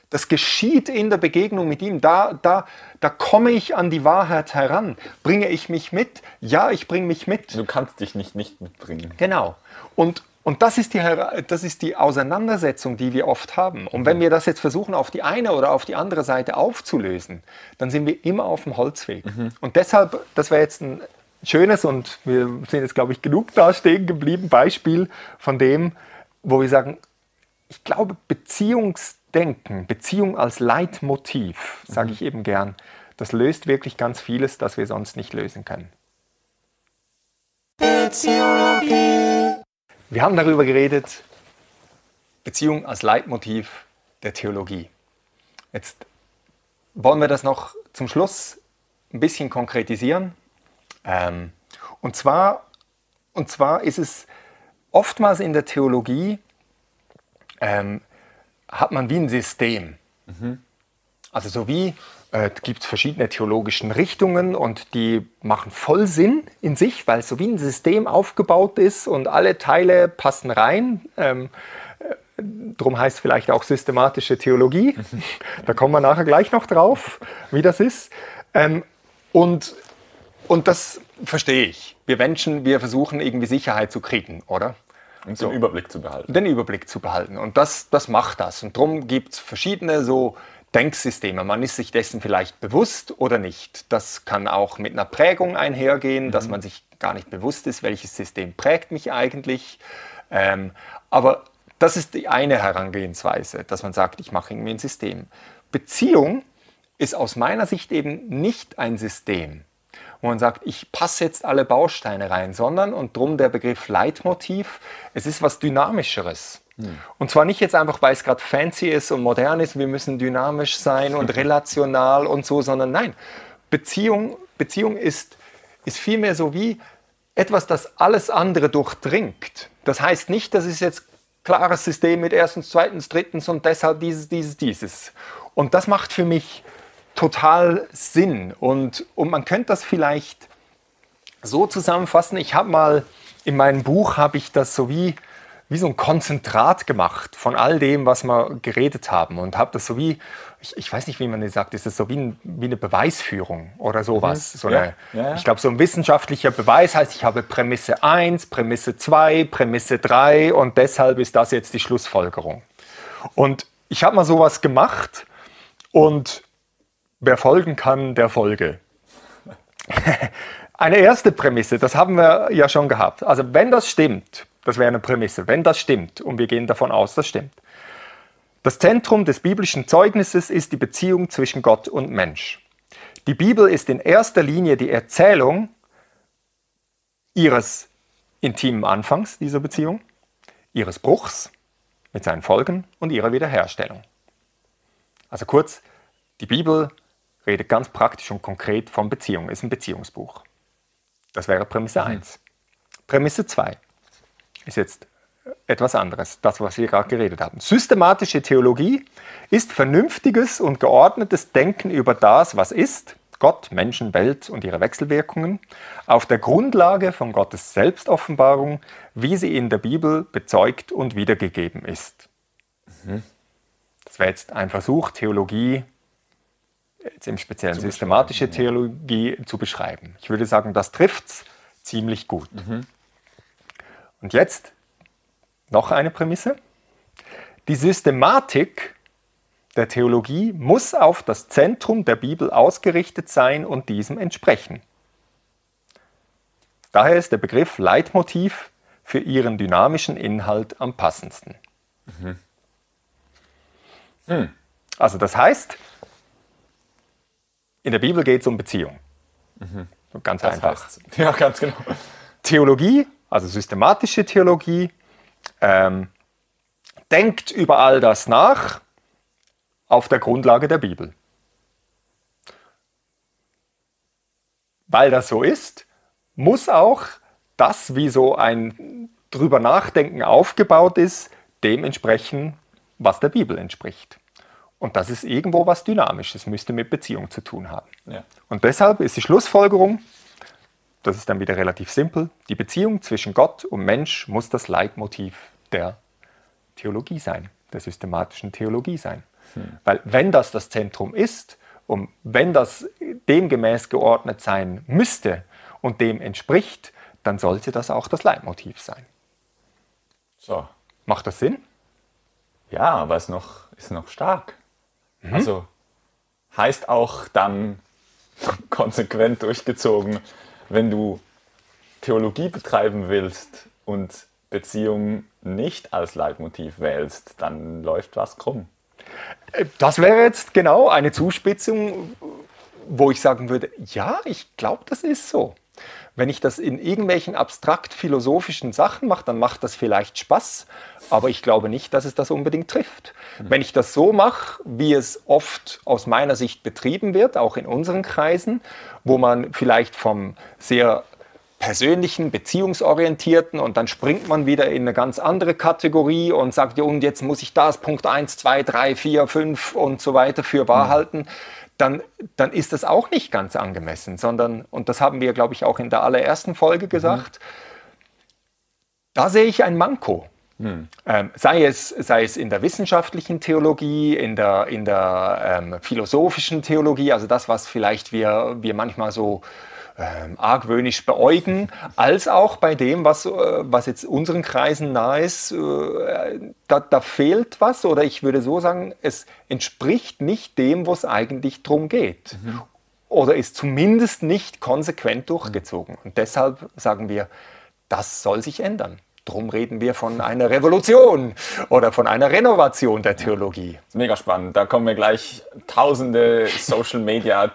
das geschieht in der Begegnung mit ihm. Da, da, da komme ich an die Wahrheit heran. Bringe ich mich mit? Ja, ich bringe mich mit. Du kannst dich nicht nicht mitbringen. Genau. Und, und das, ist die, das ist die Auseinandersetzung, die wir oft haben. Und wenn wir das jetzt versuchen, auf die eine oder auf die andere Seite aufzulösen, dann sind wir immer auf dem Holzweg. Und deshalb, das wäre jetzt ein schönes und wir sind jetzt, glaube ich, genug da stehen geblieben, Beispiel von dem, wo wir sagen, ich glaube, Beziehungsdenken, Beziehung als Leitmotiv, sage ich eben gern, das löst wirklich ganz vieles, das wir sonst nicht lösen können. Beziologie. Wir haben darüber geredet, Beziehung als Leitmotiv der Theologie. Jetzt wollen wir das noch zum Schluss ein bisschen konkretisieren. Ähm, und, zwar, und zwar ist es oftmals in der Theologie, ähm, hat man wie ein System. Also so wie äh, gibt es verschiedene theologischen Richtungen und die machen voll Sinn in sich, weil es so wie ein System aufgebaut ist und alle Teile passen rein. Ähm, äh, drum heißt vielleicht auch systematische Theologie. da kommen wir nachher gleich noch drauf, wie das ist. Ähm, und, und das verstehe ich. Wir Menschen, wir versuchen irgendwie Sicherheit zu kriegen, oder? Um den Überblick zu behalten. den Überblick zu behalten. Und das, das macht das. Und darum gibt es verschiedene so Denksysteme. Man ist sich dessen vielleicht bewusst oder nicht. Das kann auch mit einer Prägung einhergehen, dass man sich gar nicht bewusst ist, welches System prägt mich eigentlich. Ähm, aber das ist die eine Herangehensweise, dass man sagt, ich mache irgendwie ein System. Beziehung ist aus meiner Sicht eben nicht ein System, wo man sagt, ich passe jetzt alle Bausteine rein, sondern, und drum der Begriff Leitmotiv, es ist was Dynamischeres. Und zwar nicht jetzt einfach, weil es gerade fancy ist und modern ist, wir müssen dynamisch sein und <laughs> relational und so, sondern nein, Beziehung, Beziehung ist, ist vielmehr so wie etwas, das alles andere durchdringt. Das heißt nicht, das ist jetzt klares System mit erstens, zweitens, drittens und deshalb dieses, dieses, dieses. Und das macht für mich total Sinn. Und, und man könnte das vielleicht so zusammenfassen. Ich habe mal in meinem Buch habe ich das so wie, wie so ein Konzentrat gemacht von all dem, was wir geredet haben und habe das so wie, ich, ich weiß nicht, wie man das sagt, ist das so wie, ein, wie eine Beweisführung oder sowas. So Ja, ja, ja. Ich glaube, so ein wissenschaftlicher Beweis heißt, ich habe Prämisse 1, Prämisse 2, Prämisse 3 und deshalb ist das jetzt die Schlussfolgerung. Und ich habe mal sowas gemacht und wer folgen kann, der folge. <laughs> Eine erste Prämisse, das haben wir ja schon gehabt. Also wenn das stimmt, das wäre eine Prämisse, wenn das stimmt, und wir gehen davon aus, das stimmt. Das Zentrum des biblischen Zeugnisses ist die Beziehung zwischen Gott und Mensch. Die Bibel ist in erster Linie die Erzählung ihres intimen Anfangs dieser Beziehung, ihres Bruchs mit seinen Folgen und ihrer Wiederherstellung. Also kurz, die Bibel redet ganz praktisch und konkret von Beziehungen, ist ein Beziehungsbuch. Das wäre Prämisse 1. Prämisse 2 ist jetzt etwas anderes, das, was wir gerade geredet haben. Systematische Theologie ist vernünftiges und geordnetes Denken über das, was ist, Gott, Menschen, Welt und ihre Wechselwirkungen, auf der Grundlage von Gottes Selbstoffenbarung, wie sie in der Bibel bezeugt und wiedergegeben ist. Mhm. Das wäre jetzt ein Versuch, Theologie, jetzt im Speziellen systematische Theologie, zu beschreiben. Ich würde sagen, das trifft es ziemlich gut. Mhm. Und jetzt noch eine Prämisse. Die Systematik der Theologie muss auf das Zentrum der Bibel ausgerichtet sein und diesem entsprechen. Daher ist der Begriff Leitmotiv für ihren dynamischen Inhalt am passendsten. Mhm. Hm. Also das heißt, in der Bibel geht es um Beziehung. Mhm. Ganz das einfach. Heißt, <laughs> ja, ganz genau. Theologie, also systematische Theologie, ähm, denkt über all das nach auf der Grundlage der Bibel. Weil das so ist, muss auch das, wie so ein drüber nachdenken aufgebaut ist, dem entsprechen, was der Bibel entspricht. Und das ist irgendwo was Dynamisches, müsste mit Beziehung zu tun haben. Ja. Und deshalb ist die Schlussfolgerung, das ist dann wieder relativ simpel, die Beziehung zwischen Gott und Mensch muss das Leitmotiv der Theologie sein, der systematischen Theologie sein. Hm. Weil wenn das das Zentrum ist und wenn das demgemäß geordnet sein müsste und dem entspricht, dann sollte das auch das Leitmotiv sein. So. Macht das Sinn? Ja, aber es noch, ist noch stark. Mhm. Also heißt auch dann <laughs> konsequent durchgezogen, wenn du Theologie betreiben willst und Beziehung nicht als Leitmotiv wählst, dann läuft was krumm. Äh, das wäre jetzt genau eine Zuspitzung, wo ich sagen würde, ja, ich glaube, das ist so. Wenn ich das in irgendwelchen abstrakt philosophischen Sachen mache, dann macht das vielleicht Spaß, aber ich glaube nicht, dass es das unbedingt trifft. Mhm. Wenn ich das so mache, wie es oft aus meiner Sicht betrieben wird, auch in unseren Kreisen, wo man vielleicht vom sehr persönlichen, beziehungsorientierten und dann springt man wieder in eine ganz andere Kategorie und sagt, ja, und jetzt muss ich das Punkt 1, 2, 3, 4, 5 und so weiter für wahr mhm. halten, dann, dann ist das auch nicht ganz angemessen, sondern, und das haben wir, glaube ich, auch in der allerersten Folge mhm. gesagt, mhm. da sehe ich ein Manko. Hm. Ähm, sei, es, sei es in der wissenschaftlichen Theologie, in der, in der ähm, philosophischen Theologie, also das, was vielleicht wir, wir manchmal so ähm, argwöhnisch beäugen, als auch bei dem, was, äh, was jetzt unseren Kreisen nahe ist, äh, da, da fehlt was oder ich würde so sagen, es entspricht nicht dem, wo es eigentlich drum geht. Mhm. Oder ist zumindest nicht konsequent durchgezogen. Und deshalb sagen wir, das soll sich ändern. Drum reden wir von einer Revolution oder von einer Renovation der Theologie. Mega spannend. Da kommen wir gleich tausende Social Media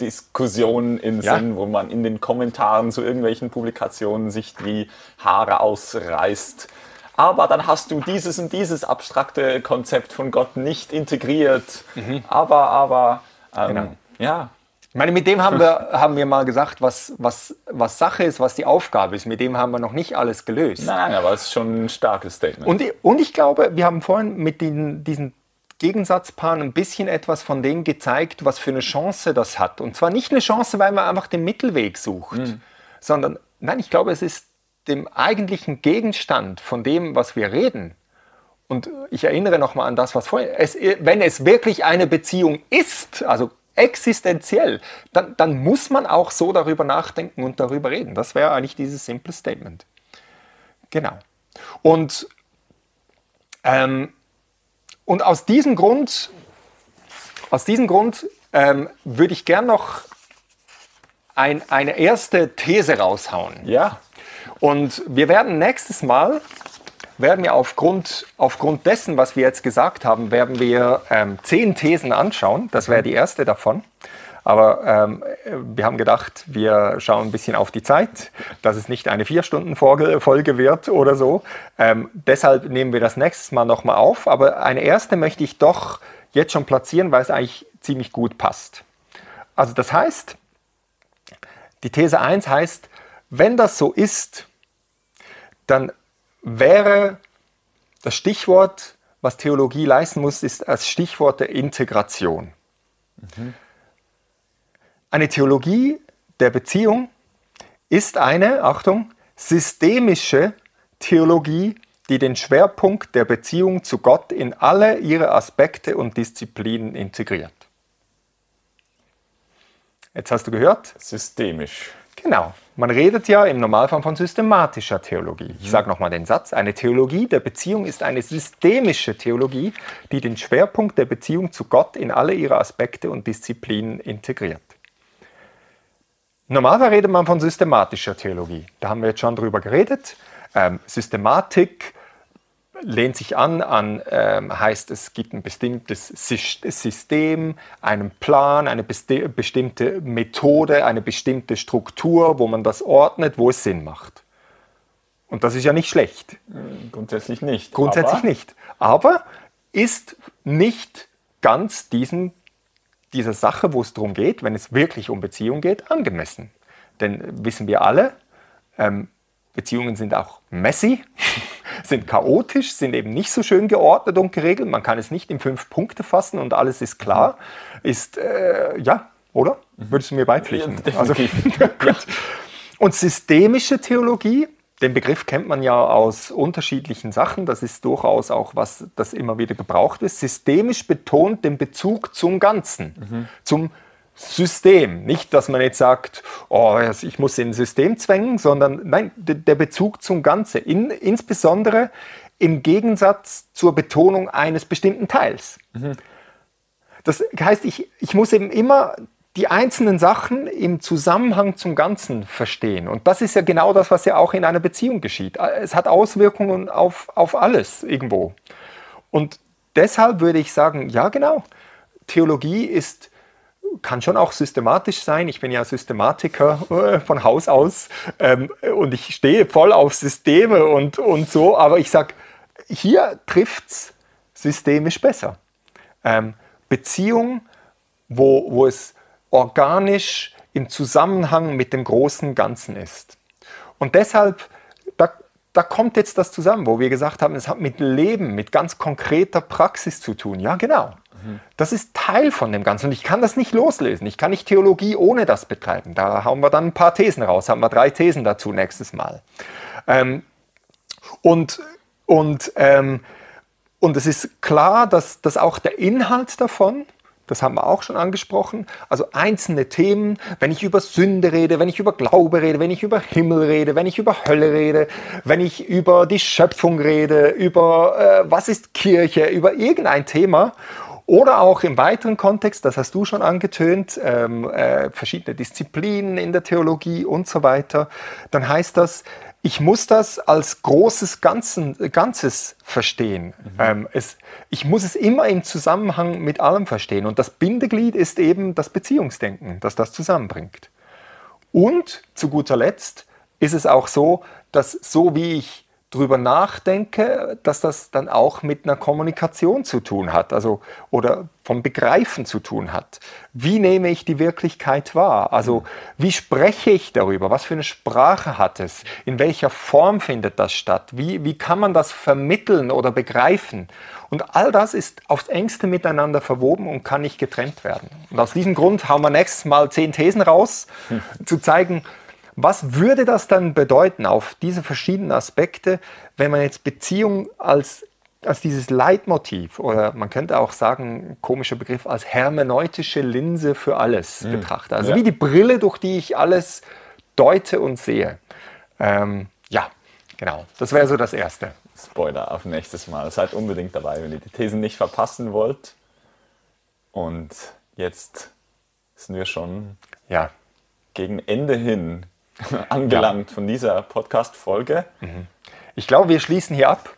Diskussionen in ja. Sinn, wo man in den Kommentaren zu irgendwelchen Publikationen sich die Haare ausreißt. Aber dann hast du dieses und dieses abstrakte Konzept von Gott nicht integriert. Mhm. Aber, aber, ähm, genau. ja, meine, mit dem haben <laughs> wir, haben wir mal gesagt, was, was, was Sache ist, was die Aufgabe ist. Mit dem haben wir noch nicht alles gelöst. Nein, aber es ist schon ein starkes Statement. Und, und ich glaube, wir haben vorhin mit den, diesen Gegensatzpaaren ein bisschen etwas von dem gezeigt, was für eine Chance das hat. Und zwar nicht eine Chance, weil man einfach den Mittelweg sucht, mhm. sondern, nein, ich glaube, es ist dem eigentlichen Gegenstand von dem, was wir reden. Und ich erinnere nochmal an das, was vorhin, es, wenn es wirklich eine Beziehung ist, also existenziell, dann, dann muss man auch so darüber nachdenken und darüber reden. Das wäre eigentlich dieses simple Statement. Genau. Und, ähm, und aus diesem Grund, aus diesem Grund ähm, würde ich gern noch ein, eine erste These raushauen. Ja. Und wir werden nächstes Mal werden wir aufgrund, aufgrund dessen, was wir jetzt gesagt haben, werden wir ähm, zehn Thesen anschauen. Das wäre die erste davon. Aber ähm, wir haben gedacht, wir schauen ein bisschen auf die Zeit, dass es nicht eine Vier-Stunden-Folge wird oder so. Ähm, deshalb nehmen wir das nächstes Mal nochmal auf. Aber eine erste möchte ich doch jetzt schon platzieren, weil es eigentlich ziemlich gut passt. Also das heißt, die These 1 heißt, wenn das so ist, dann wäre das Stichwort, was Theologie leisten muss, ist als Stichwort der Integration. Mhm. Eine Theologie der Beziehung ist eine, Achtung, systemische Theologie, die den Schwerpunkt der Beziehung zu Gott in alle ihre Aspekte und Disziplinen integriert. Jetzt hast du gehört? Systemisch. Genau. Man redet ja im Normalfall von systematischer Theologie. Ich sage nochmal den Satz. Eine Theologie der Beziehung ist eine systemische Theologie, die den Schwerpunkt der Beziehung zu Gott in alle ihre Aspekte und Disziplinen integriert. Normalerweise redet man von systematischer Theologie. Da haben wir jetzt schon drüber geredet. Ähm, Systematik lehnt sich an, an ähm, heißt, es gibt ein bestimmtes System, einen Plan, eine besti bestimmte Methode, eine bestimmte Struktur, wo man das ordnet, wo es Sinn macht. Und das ist ja nicht schlecht. Grundsätzlich nicht. Grundsätzlich aber nicht. Aber ist nicht ganz diesen, dieser Sache, wo es darum geht, wenn es wirklich um Beziehung geht, angemessen. Denn wissen wir alle, ähm, Beziehungen sind auch messy, <laughs> sind chaotisch, sind eben nicht so schön geordnet und geregelt. Man kann es nicht in fünf Punkte fassen und alles ist klar. Ist, äh, ja, oder? Würdest du mir beipflichten? Ja, also, <laughs> gut. Und systemische Theologie, den Begriff kennt man ja aus unterschiedlichen Sachen. Das ist durchaus auch was, das immer wieder gebraucht wird. Systemisch betont den Bezug zum Ganzen, mhm. zum System. Nicht, dass man jetzt sagt, oh, ich muss in ein System zwängen, sondern nein, der Bezug zum Ganzen. In, insbesondere im Gegensatz zur Betonung eines bestimmten Teils. Mhm. Das heißt, ich, ich muss eben immer die einzelnen Sachen im Zusammenhang zum Ganzen verstehen. Und das ist ja genau das, was ja auch in einer Beziehung geschieht. Es hat Auswirkungen auf, auf alles irgendwo. Und deshalb würde ich sagen, ja genau, Theologie ist kann schon auch systematisch sein. Ich bin ja Systematiker äh, von Haus aus ähm, und ich stehe voll auf Systeme und, und so, aber ich sage, hier trifft es systemisch besser. Ähm, Beziehung, wo, wo es organisch im Zusammenhang mit dem großen Ganzen ist. Und deshalb, da, da kommt jetzt das zusammen, wo wir gesagt haben, es hat mit Leben, mit ganz konkreter Praxis zu tun. Ja, genau. Das ist Teil von dem Ganzen und ich kann das nicht loslösen. Ich kann nicht Theologie ohne das betreiben. Da hauen wir dann ein paar Thesen raus, haben wir drei Thesen dazu nächstes Mal. Ähm, und, und, ähm, und es ist klar, dass, dass auch der Inhalt davon, das haben wir auch schon angesprochen. Also einzelne Themen, wenn ich über Sünde rede, wenn ich über Glaube rede, wenn ich über Himmel rede, wenn ich über Hölle rede, wenn ich über die Schöpfung rede, über äh, was ist Kirche, über irgendein Thema oder auch im weiteren Kontext, das hast du schon angetönt, ähm, äh, verschiedene Disziplinen in der Theologie und so weiter, dann heißt das, ich muss das als großes Ganzen, Ganzes verstehen. Mhm. Ähm, es, ich muss es immer im Zusammenhang mit allem verstehen. Und das Bindeglied ist eben das Beziehungsdenken, das das zusammenbringt. Und zu guter Letzt ist es auch so, dass so wie ich drüber nachdenke, dass das dann auch mit einer Kommunikation zu tun hat, also oder vom Begreifen zu tun hat. Wie nehme ich die Wirklichkeit wahr? Also wie spreche ich darüber? Was für eine Sprache hat es? In welcher Form findet das statt? Wie, wie kann man das vermitteln oder begreifen? Und all das ist aufs engste miteinander verwoben und kann nicht getrennt werden. Und aus diesem Grund haben wir nächstes Mal zehn Thesen raus, hm. <laughs> zu zeigen, was würde das dann bedeuten auf diese verschiedenen Aspekte, wenn man jetzt Beziehung als, als dieses Leitmotiv oder man könnte auch sagen, komischer Begriff, als hermeneutische Linse für alles mhm. betrachtet? Also ja. wie die Brille, durch die ich alles deute und sehe. Ähm, ja, genau. Das wäre so das Erste. Spoiler auf nächstes Mal. Seid unbedingt dabei, wenn ihr die Thesen nicht verpassen wollt. Und jetzt sind wir schon ja. gegen Ende hin <laughs> angelangt ja. von dieser Podcast-Folge. Mhm. Ich glaube, wir schließen hier ab.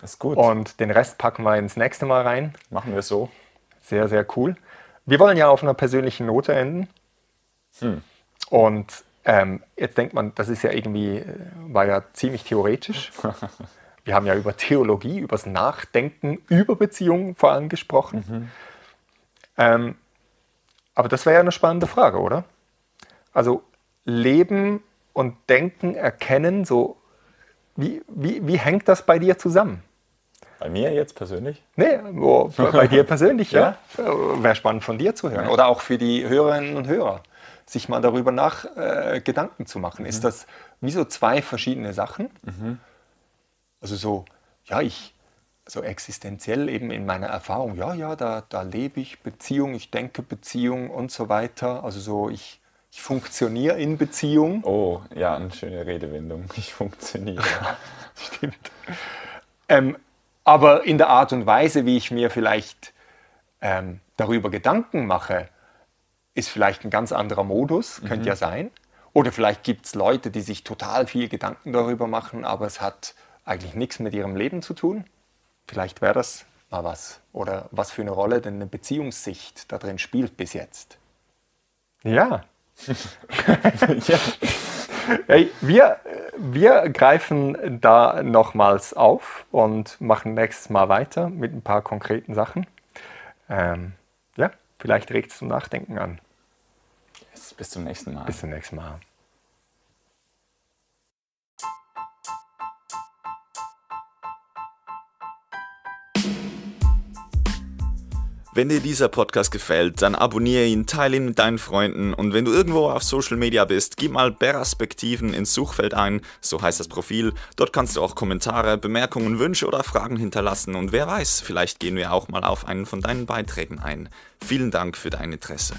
Das ist gut. Und den Rest packen wir ins nächste Mal rein. Machen wir so. Sehr, sehr cool. wir wollen ja auf einer persönlichen Note enden. Hm. Und ähm, jetzt denkt man, das ist ja irgendwie, äh, war ja ziemlich theoretisch. <laughs> Wir haben ja über Theologie, über das Nachdenken, über Beziehungen vor allem gesprochen. Mhm. Ähm, aber das wäre ja eine spannende Frage, oder? Also Leben und Denken, Erkennen, so wie, wie, wie hängt das bei dir zusammen? Bei mir jetzt persönlich? Nee, oh, bei, dir persönlich, <laughs> ja. Wäre spannend von dir zu hören. Oder auch für die Hörerinnen und Hörer, sich mal darüber nach äh, Gedanken zu machen. Ist das wie so zwei verschiedene Sachen? Also so, ja, ich, so existenziell eben in meiner Erfahrung, ja, ja, da, da lebe ich Beziehung, ich denke Beziehung und so weiter. Also so, ich, ich funktioniere in Beziehung. Oh, ja, eine schöne Redewendung. <laughs> Ich funktioniere. <laughs> Stimmt. Ähm, aber in der Art und Weise, wie ich mir vielleicht ähm, darüber Gedanken mache, ist vielleicht ein ganz anderer Modus, könnte ja sein. Oder vielleicht gibt es Leute, die sich total viel Gedanken darüber machen, aber es hat eigentlich nichts mit ihrem Leben zu tun. Vielleicht wäre das mal was. Oder was für eine Rolle denn eine Beziehungssicht da drin spielt bis jetzt. Ja. <laughs> ja. Hey, wir, wir greifen da nochmals auf und machen nächstes Mal weiter mit ein paar konkreten Sachen. Ähm, ja, vielleicht regt es zum Nachdenken an. Bis zum nächsten Mal. Bis zum nächsten Mal. Wenn dir dieser Podcast gefällt, dann abonniere ihn, teile ihn mit deinen Freunden und wenn du irgendwo auf Social Media bist, gib mal Perspektiven ins Suchfeld ein, so heißt das Profil. Dort kannst du auch Kommentare, Bemerkungen, Wünsche oder Fragen hinterlassen und wer weiß, vielleicht gehen wir auch mal auf einen von deinen Beiträgen ein. Vielen Dank für dein Interesse.